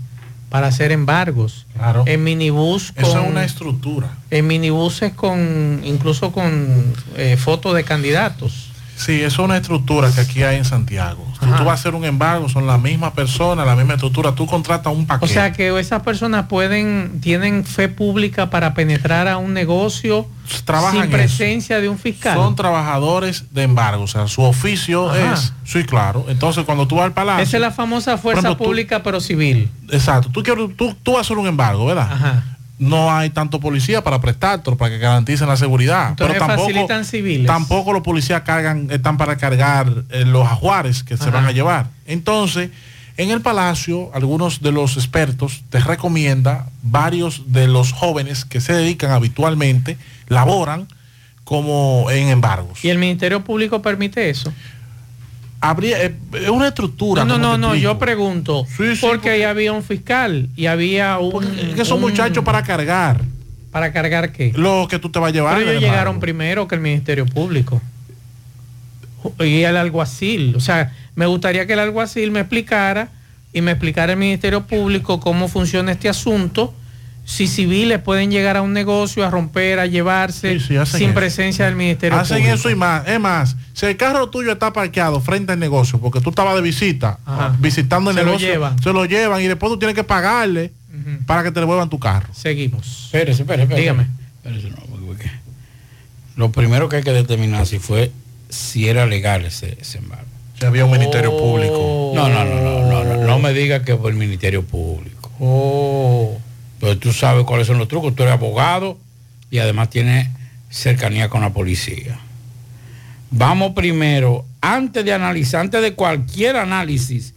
para hacer embargos. Claro. En minibús con, Eso es una estructura. en minibuses con incluso con eh, fotos de candidatos. Sí, eso es una estructura que aquí hay en Santiago. Si Ajá. tú vas a hacer un embargo, son la misma persona, la misma estructura. Tú contratas un O paquete. sea que esas personas pueden, tienen fe pública para penetrar a un negocio Trabajan sin en presencia de un fiscal. Son trabajadores de embargo, o sea, su oficio Ajá. es, sí, claro. Entonces, cuando tú vas al palacio, Esa es la famosa fuerza tú- pública pero civil. exacto, tú, quieres, tú, tú vas a hacer un embargo, ¿verdad? No hay tanto policía para prestártelo, para que garanticen la seguridad. Entonces pero tampoco, facilitan civiles. tampoco los policías cargan, están para cargar eh, los ajuares que se van a llevar. Entonces, en el palacio, algunos de los expertos te recomienda varios de los jóvenes que se dedican habitualmente, laboran como en embargos. ¿Y el Ministerio Público permite eso? Habría, eh, es una estructura. No, no, no, no, yo pregunto, porque ahí había un fiscal y había un... Es que son un- muchachos para cargar. ¿Para cargar qué? Lo que tú te vas a llevar. Pero ellos llegaron primero que el Ministerio Público. Y el alguacil. O sea, me gustaría que el alguacil me explicara y me explicara el Ministerio Público cómo funciona este asunto. Si civiles pueden llegar a un negocio a romper, a llevarse sin eso. presencia del Ministerio Hacen Público. eso y más. Es más, si el carro tuyo está parqueado frente al negocio, porque tú estabas de visita, Ajá. visitando el Se lo negocio, llevan. se lo llevan y después tú tienes que pagarle para que te devuelvan tu carro. Seguimos. Espérese, espérese, espérese. Dígame. Espérese, no, porque- porque Lo primero que hay que determinar si fue si era legal ese, ese embargo. Si había un Oh. ministerio público. No, no, no, no, no, no, no me diga que fue el Ministerio Público. Oh. Pero tú sabes cuáles son los trucos, tú eres abogado y además tienes cercanía con la policía. Vamos primero, antes de analizar, antes de cualquier análisis,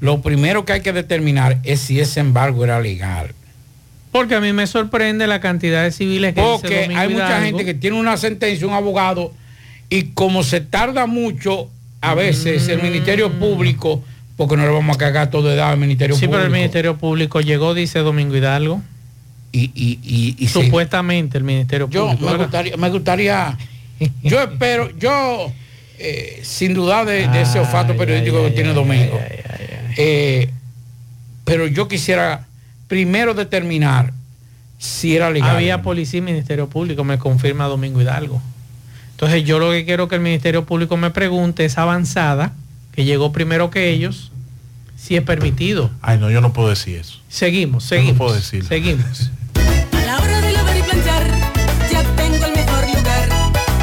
lo primero que hay que determinar es si ese embargo era legal. Porque a mí me sorprende la cantidad de civiles que Porque hay mucha Hidalgo. gente que tiene una sentencia, un abogado, y como se tarda mucho, a veces el Ministerio Público, porque no le vamos a cagar todo de edad al Ministerio Sí, Público. pero el Ministerio Público llegó, dice Domingo Hidalgo. Y, y, y, Supuestamente el Ministerio Yo Público. gustaría, me gustaría, yo espero, yo, eh, sin duda de, de ese olfato periodístico que tiene Domingo, eh, pero yo quisiera primero determinar si era legal. Había policía y Ministerio Público, me confirma Domingo Hidalgo. Entonces yo lo que quiero que el Ministerio Público me pregunte es avanzada, que llegó primero que ellos, si es permitido. Ay, no, yo no puedo decir eso. Seguimos, Yo no seguimos. puedo decirlo. Seguimos. A la hora de lavar y planchar, ya tengo el mejor lugar.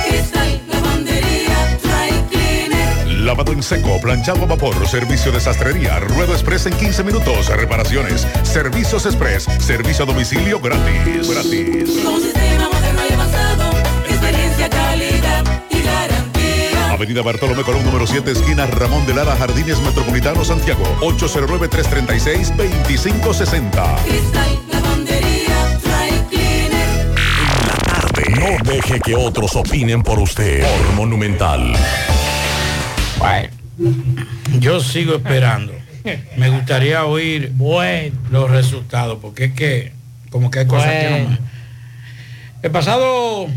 Cristal, lavandería, dry cleaner. Lavado en seco, planchado a vapor, servicio de sastrería, ruedo express en 15 minutos, reparaciones, servicios express, servicio a domicilio gratis. Gratis. Con sistema Avenida Bartolomé Colón, número 7, esquina Ramón de Lara, Jardines Metropolitano, Santiago. 809-336-2560. Cristal, lavandería, dry cleaner. No deje que otros opinen por usted. Por Monumental. Bueno, yo sigo esperando. Me gustaría oír los resultados, porque es que como que hay cosas que no me... El pasado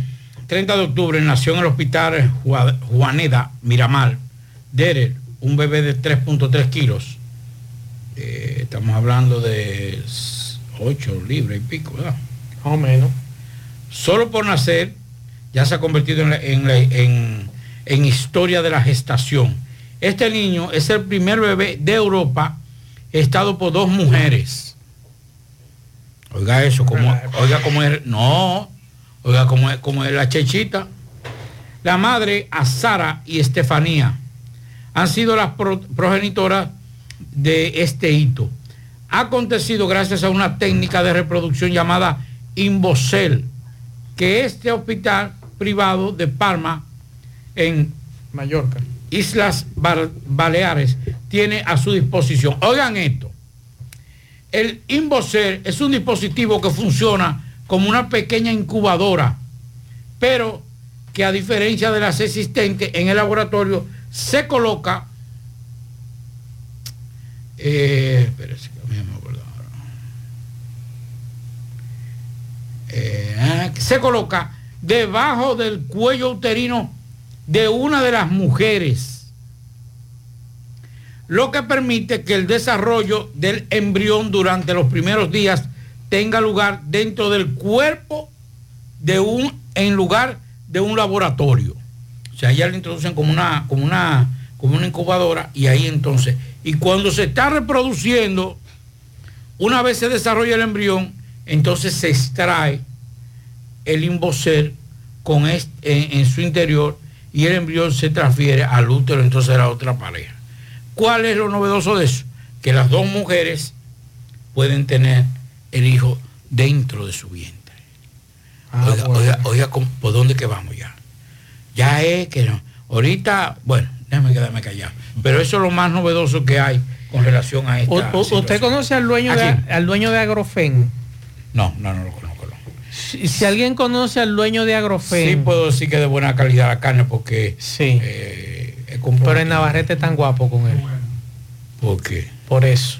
30 de octubre nació en el hospital Jua- Juaneda Miramar, Derer, un bebé de 3.3 kilos. Eh, estamos hablando de 8 libras y pico, ¿verdad? Más o menos. Solo por nacer ya se ha convertido en, la- en la- en- en historia de la gestación. Este niño es el primer bebé de Europa estado por dos mujeres. Oiga eso, como, oiga cómo es, no, oiga cómo es la chechita. La madre, a Sara y Estefanía, han sido las pro- progenitoras de este hito. Ha acontecido gracias a una técnica de reproducción llamada Imbocel, que este hospital privado de Palma, en Mallorca, Islas Baleares, tiene a su disposición. Oigan esto. El Imbocel es un dispositivo que funciona como una pequeña incubadora, pero que a diferencia de las existentes en el laboratorio, se coloca... Eh, a mí me acuerdo ahora. Eh, ah, se coloca debajo del cuello uterino de una de las mujeres, lo que permite que el desarrollo del embrión durante los primeros días tenga lugar dentro del cuerpo de un en lugar de un laboratorio. O sea, ya lo introducen como una como una como una incubadora y ahí entonces y cuando se está reproduciendo una vez se desarrolla el embrión, entonces se extrae el imbocel con en, en su interior y el embrión se transfiere al útero entonces a la otra pareja. ¿Cuál es lo novedoso de eso? Que las dos mujeres pueden tener el hijo dentro de su vientre. oiga, oiga, oiga, ¿cómo- ¿por dónde que vamos ya? Ya es que no. Ahorita, bueno, déjame quedarme callado. Pero eso es lo más novedoso que hay con relación a esta u- ¿Usted conoce al dueño, ¿A de, al dueño de Agrofen? No, no, no lo conozco. Si, si alguien conoce al dueño de Agrofen. Sí puedo decir que es de buena calidad la carne porque... Sí. eh, es Pero en Navarrete es tan guapo con él. ¿Por qué? Por eso.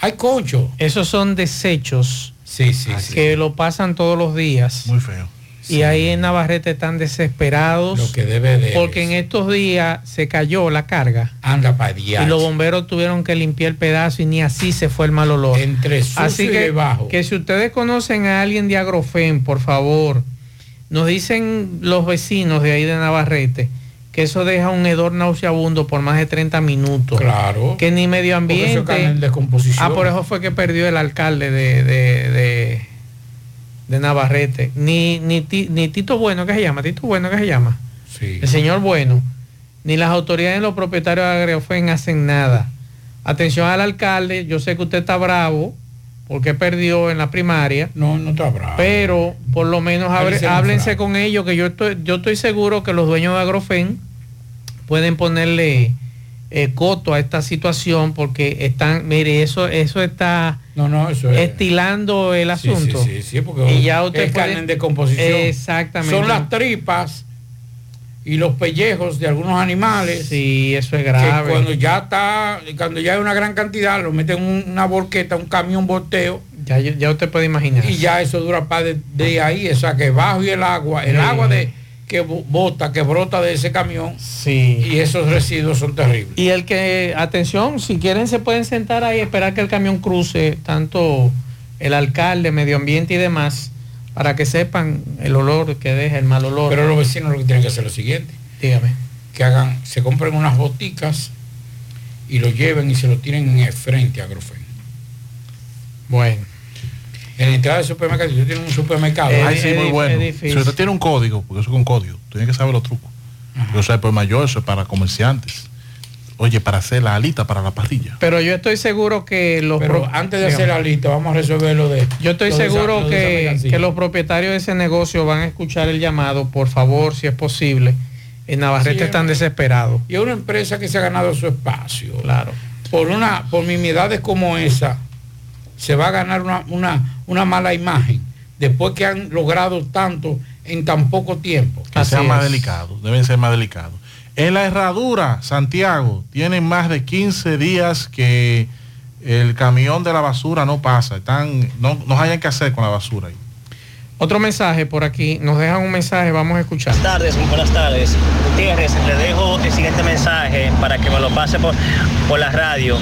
Hay concho. Esos son desechos Sí, sí, sí. que lo pasan todos los días. Muy feo. Y ahí en Navarrete están desesperados. Lo que debe de... Porque en estos días se cayó la carga. Anda para Y los bomberos tuvieron que limpiar el pedazo y ni así se fue el mal olor. Entre sucio Así y que, debajo. que si ustedes conocen a alguien de Agrofen, por favor, nos dicen los vecinos de ahí de Navarrete que eso deja un hedor nauseabundo por más de 30 minutos. Claro. Que ni medio ambiente. en descomposición. Ah, por eso fue que perdió el alcalde de, de, de, de Navarrete. Ni, ni, ni Tito Bueno, que se llama? Tito Bueno, que se llama? Sí. El señor Bueno. Ni las autoridades ni los propietarios de Agrofen hacen nada. Atención al alcalde, yo sé que usted está bravo porque perdió en la primaria. No, no está bravo. Pero por lo menos abre- se háblense con ellos, que yo estoy, yo estoy seguro que los dueños de Agrofen pueden ponerle eh, coto a esta situación porque están, mire, eso, eso está No, no, eso es... estilando el asunto. Sí, sí, sí, porque Y ya usted es puede- carne en decomposición. Exactamente. Son las tripas y los pellejos de algunos animales. Sí, eso es Que grave. cuando ya está, cuando ya hay una gran cantidad, lo meten en una borqueta, un camión volteo, Ya, ya usted puede imaginar. y ya eso dura para de, de ahí, o sea que bajo y el agua, el Sí. agua de que bo- bota, que brota de ese camión, Sí. y esos residuos son terribles. Y el que, atención, si quieren se pueden sentar ahí, esperar que el camión cruce, tanto el alcalde, medio ambiente y demás, para que sepan el olor que deja, el mal olor. Pero los vecinos lo que tienen que hacer es lo siguiente. Dígame. Que hagan, se compren unas boticas y lo lleven y se lo tiren en el frente a Agrofen. Bueno. En la entrada del supermercado, si usted tiene un supermercado, Es- Ay, sí, es muy bueno. Si usted tiene un código, porque eso es un código, tiene que saber los trucos. Yo sé, por mayor, eso es para comerciantes. Oye, para hacer la alita para la parrilla. Pero yo estoy seguro que los... Pero pro- antes de hacer la lista, vamos a resolver lo de. Yo estoy seguro esa que, que los propietarios de ese negocio van a escuchar el llamado. Por favor, si es posible, En Navarrete Sí, están desesperados. Y es una empresa que se ha ganado su espacio. Claro. Por una, por mimidades como esa, se va a ganar una, una, una mala imagen. Después que han logrado tanto en tan poco tiempo. Que sean más delicados, deben ser más delicados. En la herradura, Santiago, tienen más de 15 días que el camión de la basura no pasa. Están, no, no hayan que hacer con la basura ahí. Otro mensaje por aquí, nos dejan un mensaje, vamos a escuchar. Buenas tardes, muy buenas tardes. Gutiérrez, le dejo el siguiente mensaje para que me lo pase por, por la radio,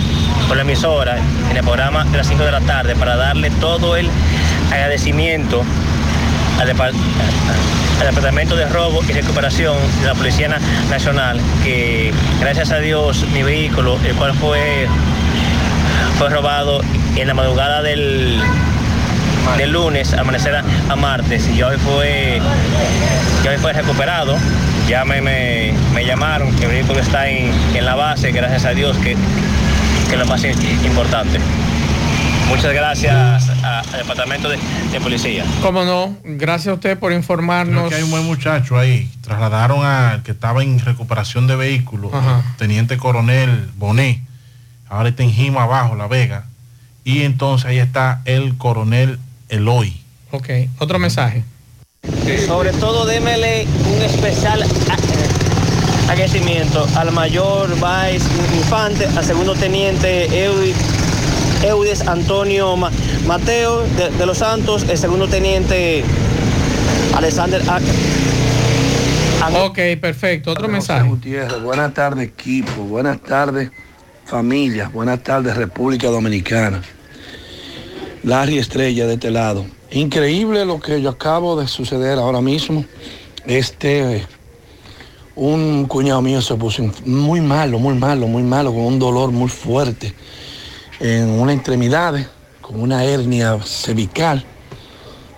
por la emisora, en el programa de las 5 de la tarde, para darle todo el agradecimiento al, al Departamento de Robo y Recuperación de la Policía Na- Nacional, que gracias a Dios mi vehículo, el cual fue, fue robado en la madrugada del, del lunes, amanecer a, a martes, y hoy fue, ya hoy fue recuperado. Ya me, me, me llamaron, que el vehículo está en, en la base, gracias a Dios, que, que es lo más importante. Muchas gracias al Departamento de, de Policía. Cómo no, gracias a usted por Creo informarnos. que hay un buen muchacho ahí. Trasladaron al que estaba en recuperación de vehículos. Teniente Coronel Bonet. Ahora está en Jima abajo, La Vega. Y entonces ahí está el Coronel Eloy. Ok, otro mensaje. Sobre todo démele un especial a- agradecimiento al mayor Vice Infante, al segundo teniente Eudes Antonio Ma- Mateo de, de los Santos, el segundo teniente Alexander A- Ok, perfecto, otro mensaje. Gutiérrez, buenas tardes equipo, buenas tardes familia, buenas tardes República Dominicana. Larry Estrella de este lado. Increíble lo que yo acabo de suceder ahora mismo. Este, un cuñado mío se puso muy malo, muy malo, muy malo, con un dolor muy fuerte en una extremidad, con una hernia cervical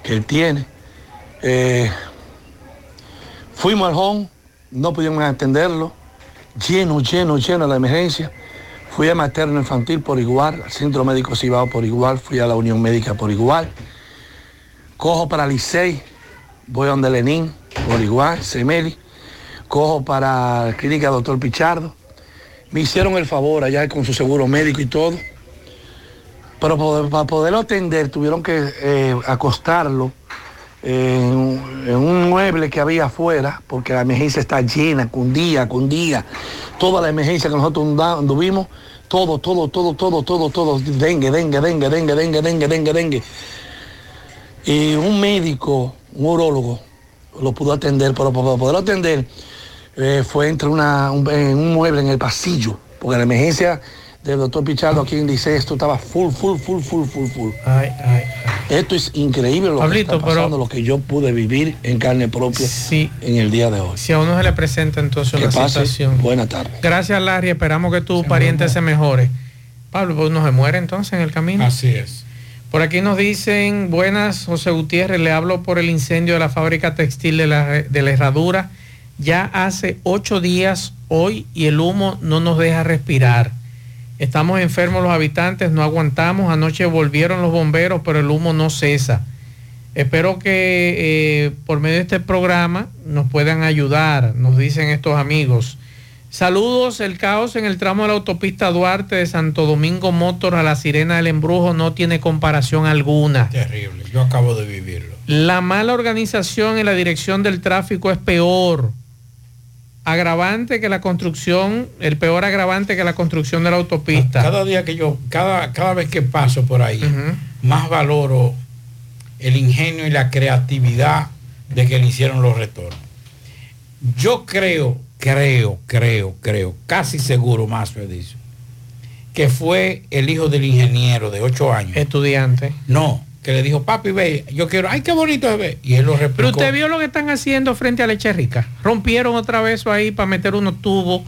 que él tiene. Eh, Fuimos al home, no pudimos atenderlo, lleno, lleno, lleno la emergencia. Fui a materno infantil por igual, al centro médico Cibao por igual, fui a la Unión Médica por igual. Cojo para Licey, voy a donde Lenín por igual, Semeli. Cojo para la clínica Doctor Pichardo. Me hicieron el favor allá con su seguro médico y todo. Pero para poderlo atender tuvieron que eh, acostarlo en, un mueble que había afuera, porque la emergencia está llena, con día, con día. Toda la emergencia que nosotros anduvimos, todo, todo, todo, todo, todo, todo, dengue, dengue, dengue, dengue, dengue, dengue, dengue, dengue. Y un médico, un urólogo, lo pudo atender, pero para poderlo atender eh, fue entre una, un, en un mueble en el pasillo, porque la emergencia del doctor Pichardo aquí en Licey, esto estaba full, full, full, full, full, full. Ay, ay, Esto es increíble lo Pablito, que está pasando, lo que yo pude vivir en carne propia en el día de hoy. Si a uno se le presenta entonces Que una pase. situación. Buenas tardes. Gracias, Larry. Esperamos que tu pariente se mejore. Pablo, pues no se muere entonces en el camino. Así es. Por aquí nos dicen, buenas, José Gutiérrez, le hablo por el incendio de la fábrica textil de la, de la Herradura. Ya hace ocho días hoy y el humo no nos deja respirar. Estamos enfermos los habitantes, no aguantamos. Anoche volvieron los bomberos, pero el humo no cesa. Espero que eh, por medio de este programa nos puedan ayudar, nos dicen estos amigos. Saludos, el caos en el tramo de la autopista Duarte de Santo Domingo Motor a la Sirena del Embrujo no tiene comparación alguna. Terrible. Yo acabo de vivirlo. La mala organización en la dirección del tráfico es peor. Agravante que la construcción, el peor agravante que la construcción de la autopista. Cada día que yo, cada, cada vez que paso por ahí, más valoro el ingenio y la creatividad de que le hicieron los retornos. Yo creo, creo, creo, creo, casi seguro más dicho, que fue el hijo del ingeniero de ocho años. Estudiante. No, que le dijo, papi, ve, yo quiero, ay, qué bonito ve. Y él lo replicó. Pero usted vio lo que están haciendo frente a Leche Rica. Rompieron otra vez eso ahí para meter unos tubos.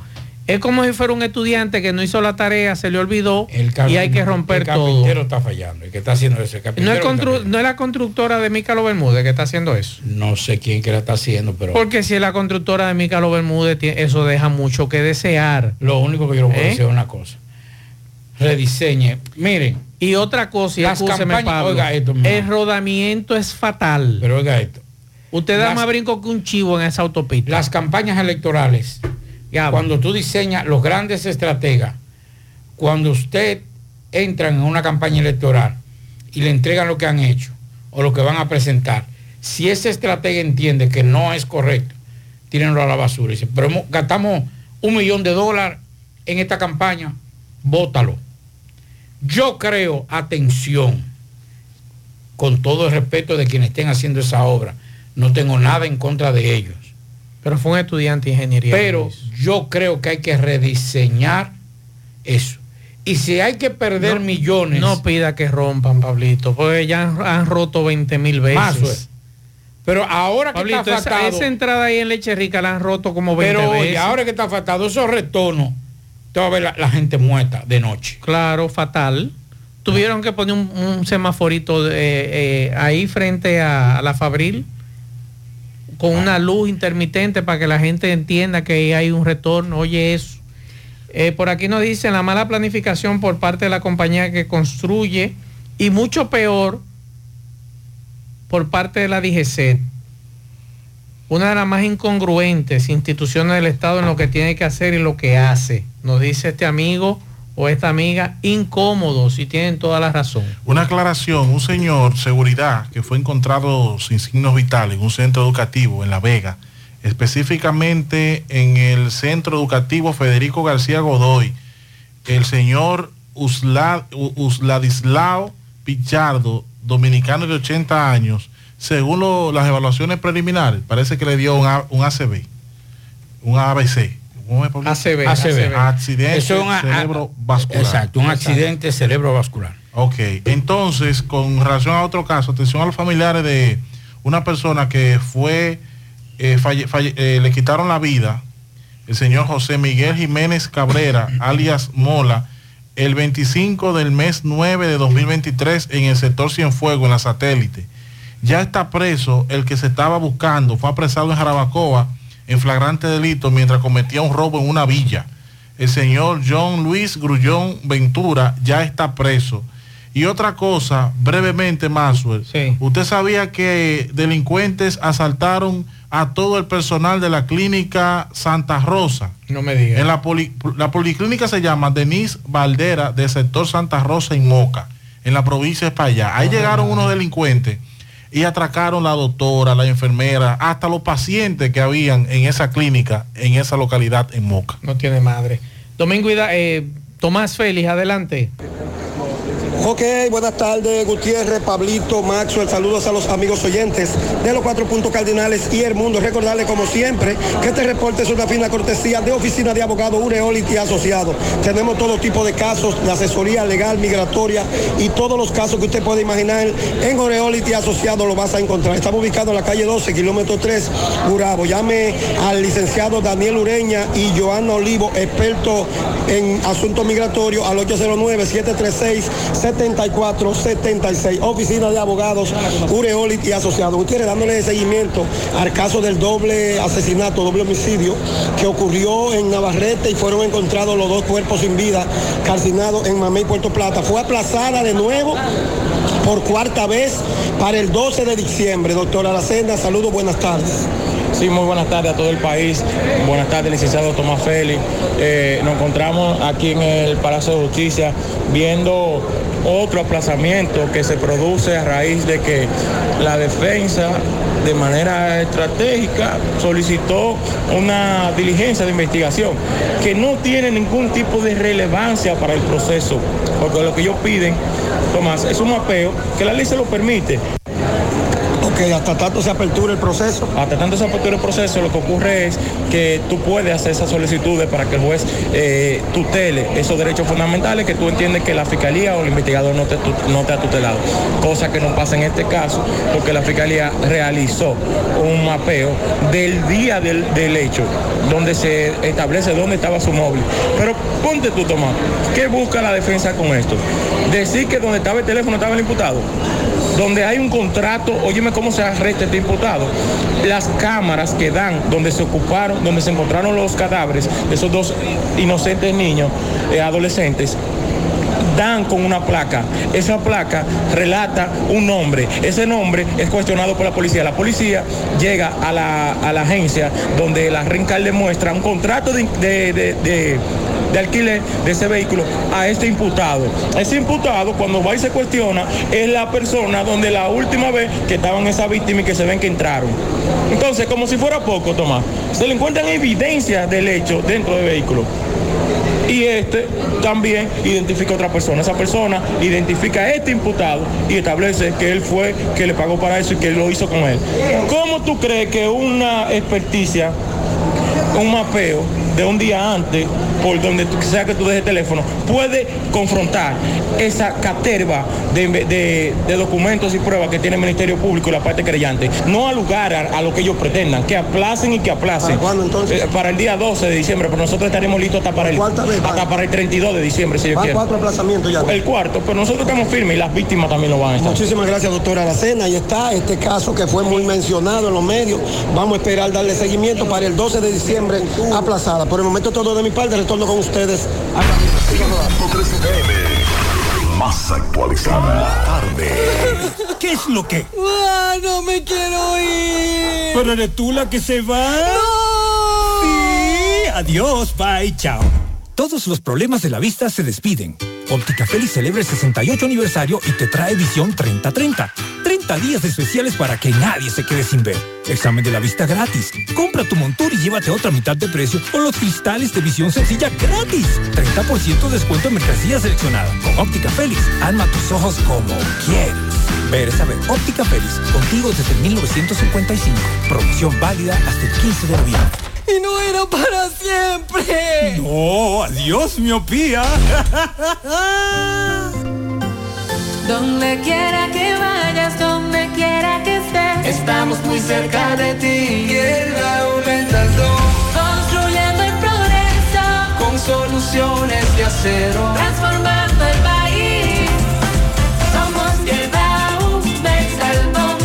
Es como si fuera un estudiante que no hizo la tarea, se le olvidó y hay que romper el todo. carpintero está fallando, el que está haciendo eso. el No es, constru- no es la constructora de Mícalo Bermúdez que está haciendo eso. No sé quién que la está haciendo, pero Porque si es la constructora de Mícalo Bermúdez, eso deja mucho que desear. lo único que yo le puedo ¿Eh? decir es una cosa. Rediseñe. Miren. Y otra cosa, y campañas- Pablo, oiga esto, el rodamiento es fatal. Pero oiga esto. Usted da Las- más brinco que un chivo en esa autopista. Las campañas electorales, cuando tú diseñas los grandes estrategas, cuando usted entra en una campaña electoral y le entregan lo que han hecho o lo que van a presentar, si ese estratega entiende que no es correcto, tírenlo a la basura. Y dice, pero gastamos un millón de dólares en esta campaña, bótalo. Yo creo, atención, con todo el respeto de quienes estén haciendo esa obra, no tengo nada en contra de ellos. Pero fue un estudiante de ingeniería. Pero yo creo que hay que rediseñar eso. Y si hay que perder No- millones. No pida que rompan, Pablito, porque ya han, han roto 20 mil veces. Más. Pero ahora que está esa, faltado, esa entrada ahí en Leche Rica la han roto como 20 pero veces. ahora que está faltado esos retornos, te va a ver la, gente muerta de noche. Claro, fatal. Tuvieron que poner un, un semaforito de, eh, ahí frente a, la Fabril con una luz intermitente para que la gente entienda que hay un retorno. Oye, eso. Eh, por aquí nos dicen la mala planificación por parte de la compañía que construye y mucho peor por parte de la DGC. Una de las más incongruentes instituciones del Estado en lo que tiene que hacer y lo que hace. Nos dice este amigo o esta amiga incómodos y tienen toda la razón. Una aclaración, un señor, seguridad, que fue encontrado sin signos vitales en un centro educativo en La Vega, específicamente en el centro educativo Federico García Godoy, el señor Usladislao Pichardo, dominicano de 80 años, según lo- las evaluaciones preliminares, parece que le dio un, A- un ACV, un ABC. ¿Cómo Pablito? ACV, ACV. Accidente Eso es cerebrovascular. Exacto, un accidente cerebrovascular. Ok, entonces, con relación a otro caso, atención a los familiares de una persona que fue, eh, falle- falle- eh, le quitaron la vida, el señor José Miguel Jiménez Cabrera, alias Mola, el 25 del mes 9 de 2023 en el sector Cienfuego, en la satélite. Ya está preso el que se estaba buscando, fue apresado en Jarabacoa en flagrante delito mientras cometía un robo en una villa. El señor John Luis Grullón Ventura ya está preso. Y otra cosa, brevemente, Maxwell. Usted sabía que delincuentes asaltaron a todo el personal de la clínica Santa Rosa. No me diga. En la, poli- la policlínica se llama Denise Valdera del sector Santa Rosa en Moca, en la provincia de España. Ahí llegaron unos delincuentes y atracaron la doctora, la enfermera, hasta los pacientes que habían en esa clínica, en esa localidad en Moca. No tiene madre. Domingo eh, Tomás Félix, adelante. Ok, buenas tardes, Gutiérrez, Pablito, Maxwell, saludos a los amigos oyentes de los cuatro puntos cardinales y el mundo. Recordarles, como siempre, que este reporte es una fina cortesía de Oficina de Abogados Ureolity Asociados. Tenemos todo tipo de casos de asesoría legal, migratoria y todos los casos que usted puede imaginar en Ureolity Asociados lo vas a encontrar. Estamos ubicados en la calle 12, kilómetro 3, Gurabo. Llame al licenciado Daniel Ureña y Joana Olivo, experto en asuntos migratorios, al 809-736-7476. Oficina de Abogados, Ureolit y Asociados. Gutiérrez, dándole seguimiento al caso del doble asesinato, doble homicidio que ocurrió en Navarrete y fueron encontrados los dos cuerpos sin vida calcinados en Mamey, Puerto Plata. Fue aplazada de nuevo por cuarta vez para el 12 de diciembre. Doctor Aracena, saludos, buenas tardes. Sí, muy buenas tardes a todo el país. Buenas tardes, licenciado Tomás Félix. Eh, nos encontramos aquí en el Palacio de Justicia viendo otro aplazamiento que se produce a raíz de que la defensa de manera estratégica solicitó una diligencia de investigación que no tiene ningún tipo de relevancia para el proceso, porque lo que ellos piden, Tomás, es un mapeo que la ley se lo permite. Hasta tanto se apertura el proceso. Hasta tanto se apertura el proceso, lo que ocurre es que tú puedes hacer esas solicitudes para que el juez eh, tutele esos derechos fundamentales que tú entiendes que la fiscalía o el investigador no te, tu- no te ha tutelado. Cosa que no pasa en este caso, porque la fiscalía realizó un mapeo del día del, del hecho, donde se establece dónde estaba su móvil. Pero ponte tú, Tomás, ¿qué busca la defensa con esto? Decir que donde estaba el teléfono estaba el imputado donde hay un contrato, óyeme cómo se arresta este imputado. Las cámaras que dan donde se ocuparon, donde se encontraron los cadáveres de esos dos inocentes niños, eh, adolescentes, dan con una placa. Esa placa relata un nombre. Ese nombre es cuestionado por la policía. La policía llega a la, a la agencia donde la RENCAL le muestra un contrato de- de- de- de alquiler de ese vehículo a este imputado. Ese imputado, cuando va y se cuestiona, es la persona donde la última vez que estaban esa víctima y que se ven que entraron. Entonces, como si fuera poco, Tomás, se le encuentran evidencias del hecho dentro del vehículo. Y este también identifica a otra persona. Esa persona identifica a este imputado y establece que él fue que le pagó para eso y que lo hizo con él. ¿Cómo tú crees que una experticia, un mapeo de un día antes, por donde sea que tú dejes el teléfono, puede confrontar esa caterva de, de- de documentos y pruebas que tiene el Ministerio Público y la parte creyente? No al lugar a, a lo que ellos pretendan, que aplacen y que aplacen. ¿Para cuándo entonces? para el día 12 de diciembre, pero nosotros estaremos listos hasta para el, hasta para el 32 de diciembre, si Van quieren. cuatro aplazamientos ya. El cuarto, pero nosotros estamos firmes y las víctimas también lo van a estar. Muchísimas gracias, doctora Aracena. Ahí está este caso que fue muy mencionado en los medios. Vamos a esperar darle seguimiento para el 12 de diciembre aplazada. Por el momento todo de mi parte, retorno con ustedes. a Más actualizada. Tarde. ¿Qué es lo que? ¡Ah, no me quiero ir! ¿Pero eres tú la que se va? Sí, adiós, bye, chao. Todos los problemas de la vista se despiden. Óptica Félix celebra el 68 aniversario y te trae visión 30-30. 30 días especiales para que nadie se quede sin ver. Examen de la vista gratis. Compra tu montura y llévate otra mitad de precio con los cristales de visión sencilla gratis. 30% de descuento en mercancía seleccionada. Con Óptica Félix, alma tus ojos como quieres. Ver es saber. Óptica Félix, contigo desde 1955. Promoción válida hasta el 15 de noviembre. ¡Y no era para siempre! No, adiós, miopía. Donde quiera que vayas, donde quiera que estés, estamos muy cerca de ti. Quiera aumenta el don Construyendo el progreso, con soluciones de acero. transformando el país. Somos Tierra Salvón.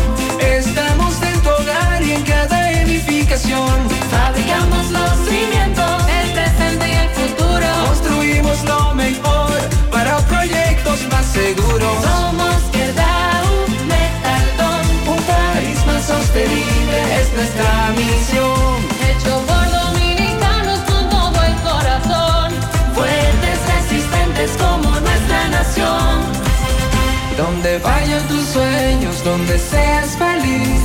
Estamos en tu hogar y en cada edificación. Fabricamos los cimientos, el presente y el futuro. Construimos lo sostenible es nuestra misión. Hecho por dominicanos con todo el corazón. Fuertes, resistentes como nuestra nación. Donde vayan tus sueños, donde seas feliz.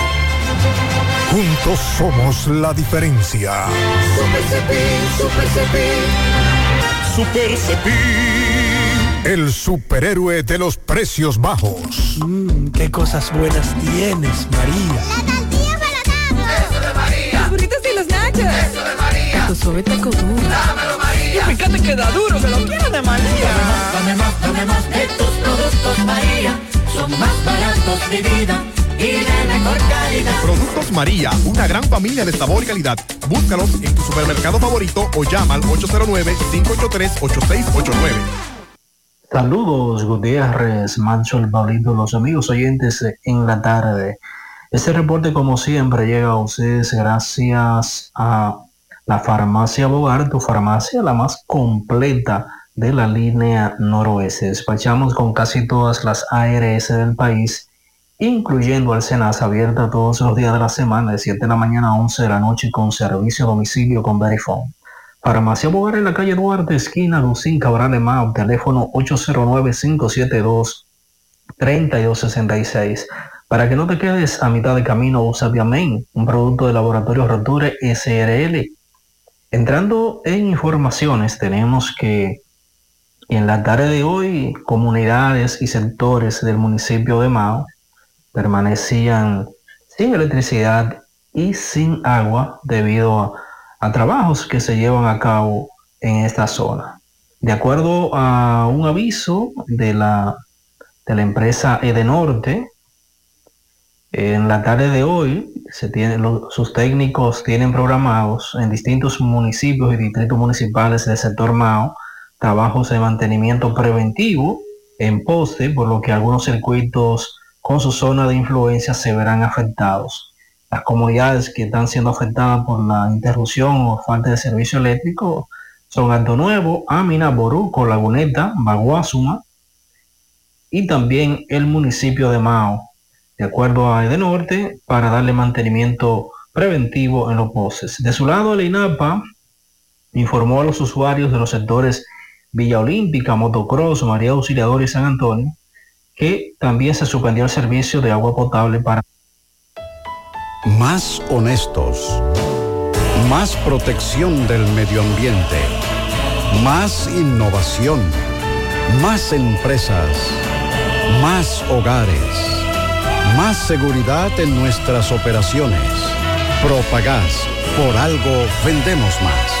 Juntos somos la diferencia. Super Cepín, Super Cepín. Super Cepín. El superhéroe de los precios bajos. Mmm, qué cosas buenas tienes, María. Eso de María. Los burritos y los nachos. Eso de María. Tu suave taco duro. Dámelo, María. Y fíjate que da duro, que lo quiero de María. Dame más, dame más de tus productos, María. Son más baratos de vida y de mejor calidad. Productos María, una gran familia de sabor y calidad. Búscalos en tu supermercado favorito o llama al 809-583-8689. Saludos, Gutiérrez, Mancho, el Pablito, los amigos oyentes en la tarde. Este reporte, como siempre, llega a ustedes gracias a la farmacia Bogar, tu farmacia, la más completa de la línea noroeste. Despachamos con casi todas las ARS del país, incluyendo al Senas, abierta todos los días de la semana, de 7 de la mañana a 11 de la noche, con servicio a domicilio con Verifone. Farmacia Bogar en la calle Duarte, esquina Lucín Cabral de Mau, teléfono 809-572-3266. Para que no te quedes a mitad de camino, usa Viamen, un producto de laboratorio Roture SRL. Entrando en informaciones, tenemos que en la tarde de hoy, comunidades y sectores del municipio de Mao permanecían sin electricidad y sin agua debido a trabajos que se llevan a cabo en esta zona. De acuerdo a un aviso de la, de la empresa Edenorte, en la tarde de hoy sus técnicos tienen programados en distintos municipios y distritos municipales del sector Mao trabajos de mantenimiento preventivo en poste, por lo que algunos circuitos con su zona de influencia se verán afectados. Las comunidades que están siendo afectadas por la interrupción o falta de servicio eléctrico son Alto Nuevo, Amina, Boruco, Laguneta, Baguazuma y también el municipio de Mao, de acuerdo a Edenorte, para darle mantenimiento preventivo en los postes. De su lado, el INAPA informó a los usuarios de los sectores Villa Olímpica, Motocross, María Auxiliadora y San Antonio que también se suspendió el servicio de agua potable para Más honestos. Más protección del medio ambiente. Más innovación. Más empresas. Más hogares. Más seguridad en nuestras operaciones. Propagás. Por algo vendemos más.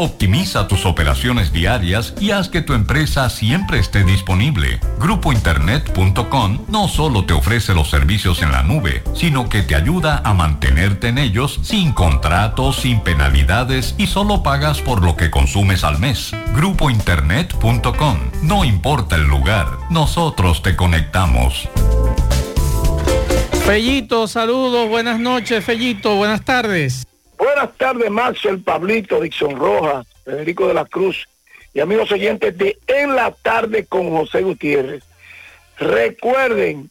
Optimiza tus operaciones diarias y haz que tu empresa siempre esté disponible. Grupointernet.com no solo te ofrece los servicios en la nube, sino que te ayuda a mantenerte en ellos sin contratos, sin penalidades y solo pagas por lo que consumes al mes. Grupointernet.com. No importa el lugar, nosotros te conectamos. Fellito, saludos, buenas noches, Fellito, buenas tardes. Buenas tardes, Max, el Pablito, Dixon Rojas, Federico de la Cruz y amigos oyentes de En la Tarde con José Gutiérrez. Recuerden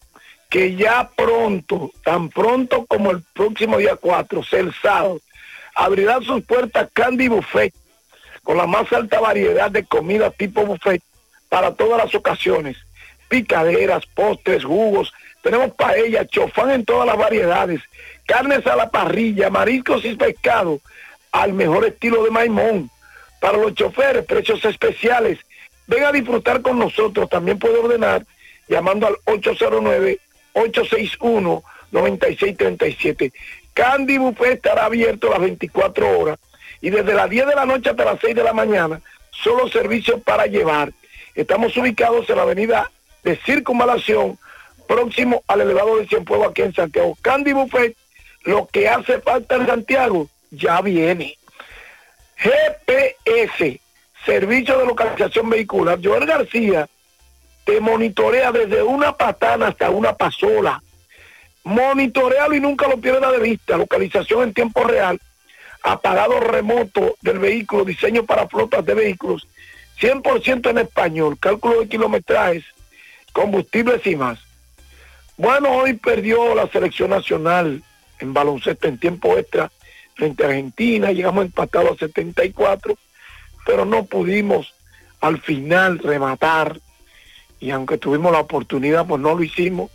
que ya pronto, tan pronto como el próximo día 4, el sábado, abrirán sus puertas Candy Buffet con la más alta variedad de comida tipo buffet para todas las ocasiones. Picaderas, postres, jugos, tenemos paella, chofán en todas las variedades, carnes a la parrilla, mariscos y pescado al mejor estilo de Maimón. Para los choferes, precios especiales. Ven a disfrutar con nosotros. También puede ordenar llamando al 809-861-9637. Candy Buffet estará abierto las 24 horas y desde las 10 de la noche hasta las 6 de la mañana, solo servicios para llevar. Estamos ubicados en la avenida de Circunvalación, próximo al elevado de Cienfuegos aquí en Santiago. Candy Buffet, lo que hace falta en Santiago, ya viene. GPS, Servicio de Localización Vehicular. Joel García te monitorea desde una patana hasta una pasola. Monitorealo y nunca lo pierdas de vista. Localización en tiempo real. Apagado remoto del vehículo, diseño para flotas de vehículos. 100% en español. Cálculo de kilometrajes, combustibles y más. Bueno, hoy perdió la selección nacional en baloncesto en tiempo extra frente a Argentina. Llegamos empatados a 74, pero no pudimos al final rematar. Y aunque tuvimos la oportunidad, pues no lo hicimos.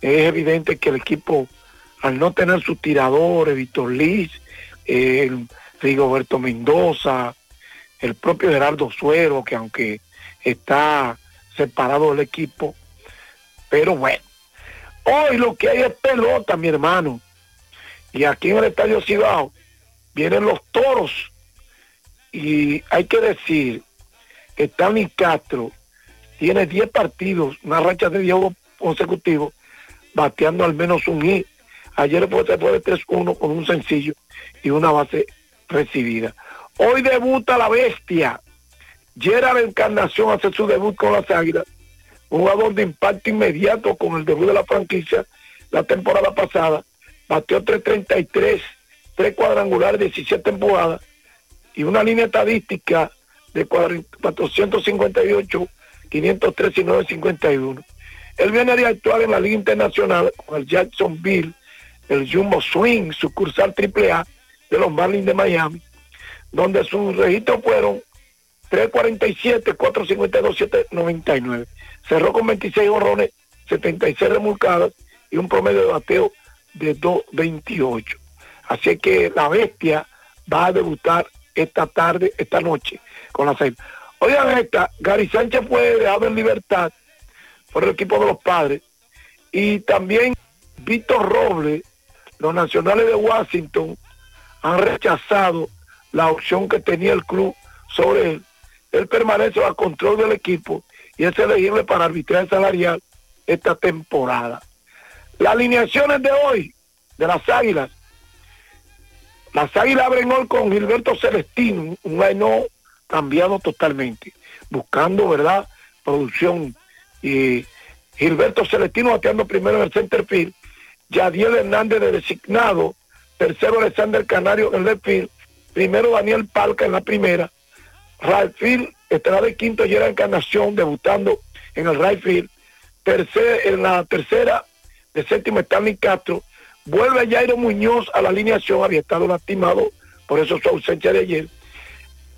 Es evidente que el equipo, al no tener sus tiradores, Víctor Liz, el Rigoberto Mendoza, el propio Gerardo Suero, que aunque está separado del equipo, pero bueno, hoy lo que hay es pelota, mi hermano. Y aquí en el Estadio Cibao vienen los toros. Y hay que decir que Stanley Castro tiene 10 partidos, una racha de 10 consecutivos, bateando al menos un hit. Ayer fue después de 3-1 con un sencillo y una base recibida. Hoy debuta la bestia. Gerard Encarnación hace su debut con las Águilas. Un jugador de impacto inmediato con el debut de la franquicia la temporada pasada. Bateó 333, 3 cuadrangulares, 17 empujadas y una línea estadística de 458, 503 y 951. Él viene de actuar en la Liga Internacional con el Jacksonville, el Jumbo Swing, sucursal AAA de los Marlins de Miami, donde sus registros fueron 347, 452, 799. Cerró con 26 horrones, 76 remolcadas y un promedio de bateo de 2.28. Así que la bestia va a debutar esta tarde, esta noche, con la seis. Oigan esta, Gary Sánchez fue dejado en libertad por el equipo de los padres y también Víctor Robles, los nacionales de Washington han rechazado la opción que tenía el club sobre él. Él permanece a control del equipo y es elegible para arbitraje salarial esta temporada. Las alineaciones de hoy de las Águilas. Las Águilas abren hoy con Gilberto Celestino, un no cambiado totalmente, buscando, ¿verdad?, producción. Y Gilberto Celestino bateando primero en el center field, Yadiel Hernández de designado, tercero Alexander Canario en el left field, primero Daniel Palca en la primera, field estará de quinto Gerard Encarnación debutando en el right field, tercer, en la tercera de séptimo Stanley Castro, vuelve Jairo Muñoz a la alineación, había estado lastimado, por eso su ausencia de ayer.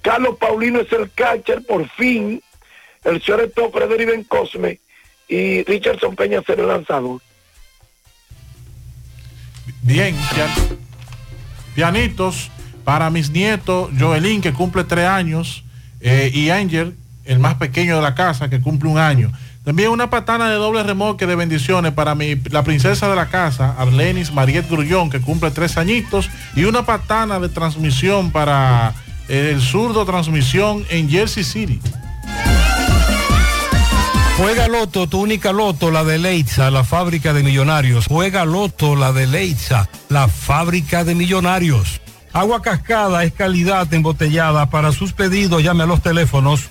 Carlos Paulino es el catcher, por fin, el señor Frederick Ben Cosme y Richardson Peña será el lanzador. Bien, pian- pianitos para mis nietos, Joelín, que cumple tres años, eh, y Ángel, el más pequeño de la casa, que cumple un año. También una patana de doble remolque de bendiciones para mi, la princesa de la casa, Arlenis Mariette Grullón, que cumple tres añitos, y una patana de transmisión para eh, el zurdo transmisión en Jersey City. Juega Loto, tu única Loto, la de Leitza, la fábrica de millonarios. Juega Loto, la de Leitza, la fábrica de millonarios. Agua cascada es calidad embotellada. Para sus pedidos llame a los teléfonos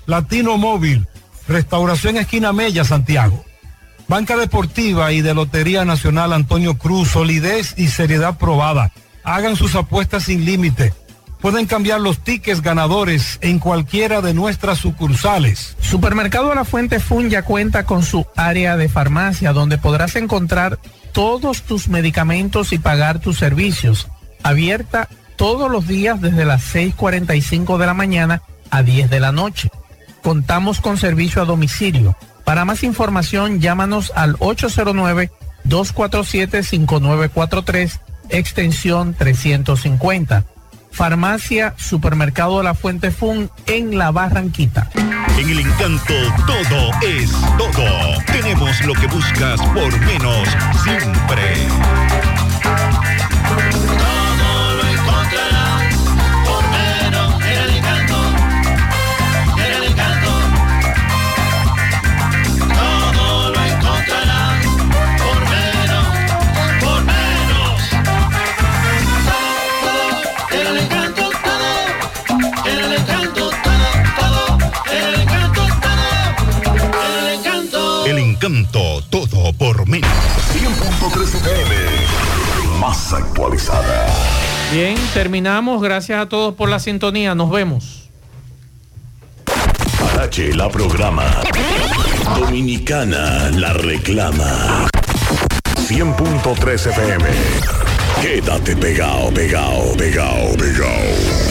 Latino Móvil. Restauración Esquina Mella, Santiago. Banca Deportiva y de Lotería Nacional Antonio Cruz. Solidez y seriedad probada. Hagan sus apuestas sin límite. Pueden cambiar los tickets ganadores en cualquiera de nuestras sucursales. Supermercado La Fuente Fun ya cuenta con su área de farmacia donde podrás encontrar todos tus medicamentos y pagar tus servicios. Abierta todos los días desde las 6.45 de la mañana a 10 de la noche. Contamos con servicio a domicilio. Para más información llámanos al 809-247-5943 extensión 350. Farmacia Supermercado de la Fuente Fun en La Barranquita. En el encanto todo es todo. Tenemos lo que buscas por menos siempre. Encanto todo por menos. 100.3 FM, más actualizada. Bien, terminamos. Gracias a todos por la sintonía. Nos vemos. Parache la programa. Dominicana la reclama. 100.3 FM. Quédate pegado, pegado, pegado, pegado.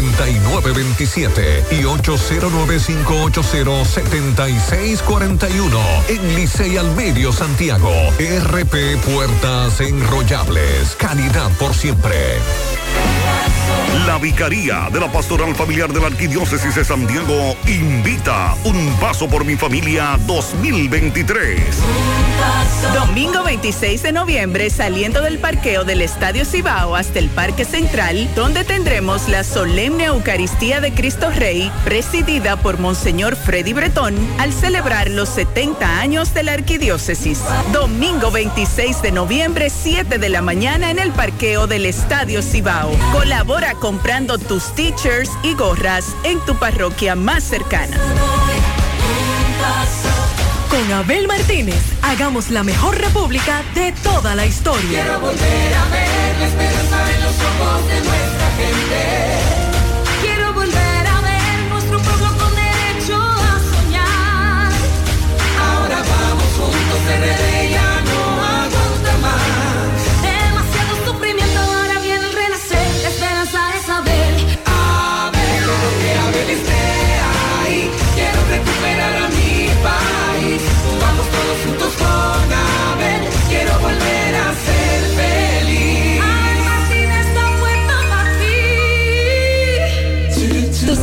829-979-9927 y 809-580-7641 en Licey al Medio Santiago. RP Puertas Enrollables. Calidad por siempre. La La Vicaría de la Pastoral Familiar de la Arquidiócesis de Santiago invita Un Paso por mi Familia 2023. Domingo 26 de noviembre, saliendo del parqueo del Estadio Cibao hasta el Parque Central, donde tendremos la solemne Eucaristía de Cristo Rey, presidida por Monseñor Freddy Bretón, al celebrar los 70 años de la Arquidiócesis. Domingo 26 de noviembre, 7 de la mañana, en el parqueo del Estadio Cibao. Colabora comprando tus teachers y gorras en tu parroquia más cercana. Con Abel Martínez, hagamos la mejor república de toda la historia. Quiero volver a ver la esperanza en los ojos de nuestra gente.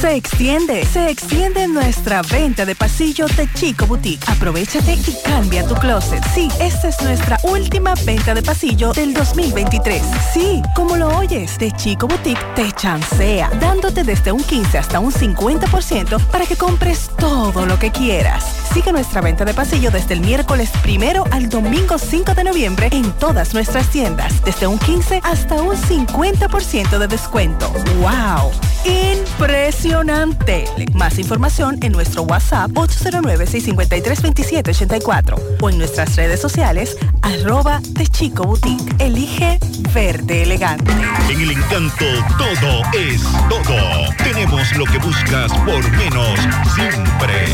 Se extiende, se extiende nuestra venta de pasillo de Chico Boutique. Aprovechate y cambia tu closet. Sí, esta es nuestra última venta de pasillo del 2023. Sí, como lo oyes, de Chico Boutique te chancea, dándote desde un 15 hasta un 50% para que compres todo lo que quieras. Sigue nuestra venta de pasillo desde el miércoles primero al domingo 5 de noviembre en todas nuestras tiendas, desde un 15 hasta un 50% de descuento. ¡Wow! Impresionante. Más información en nuestro WhatsApp 809-653-2784 o en nuestras redes sociales arroba de Chico Boutique. Elige verde elegante. En el encanto todo es todo. Tenemos lo que buscas por menos siempre.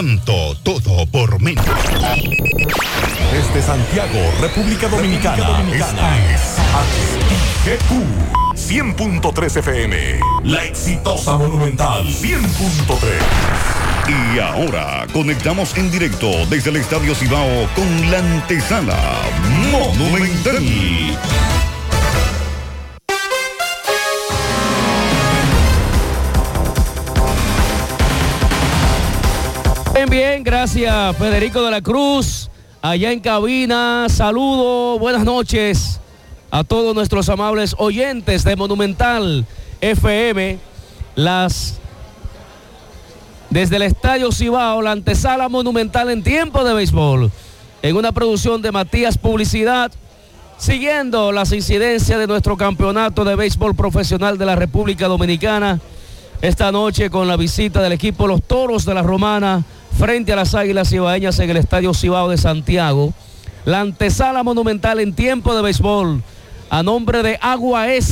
Encanto. Todo por menos. Desde Santiago, República Dominicana. Esta es HIGQ 100.3 FM. La exitosa Monumental 100.3. Y ahora conectamos en directo desde el Estadio Cibao con la antesala Monumental. Bien, bien, gracias Federico de la Cruz, allá en cabina, saludo, buenas noches a todos nuestros amables oyentes de Monumental FM, las desde el Estadio Cibao, la antesala monumental en tiempo de béisbol, en una producción de Matías Publicidad, siguiendo las incidencias de nuestro campeonato de béisbol profesional de la República Dominicana, esta noche con la visita del equipo Los Toros de la Romana frente a las Águilas Cibaeñas en el Estadio Cibao de Santiago. La antesala monumental en tiempo de béisbol a nombre de Agua S.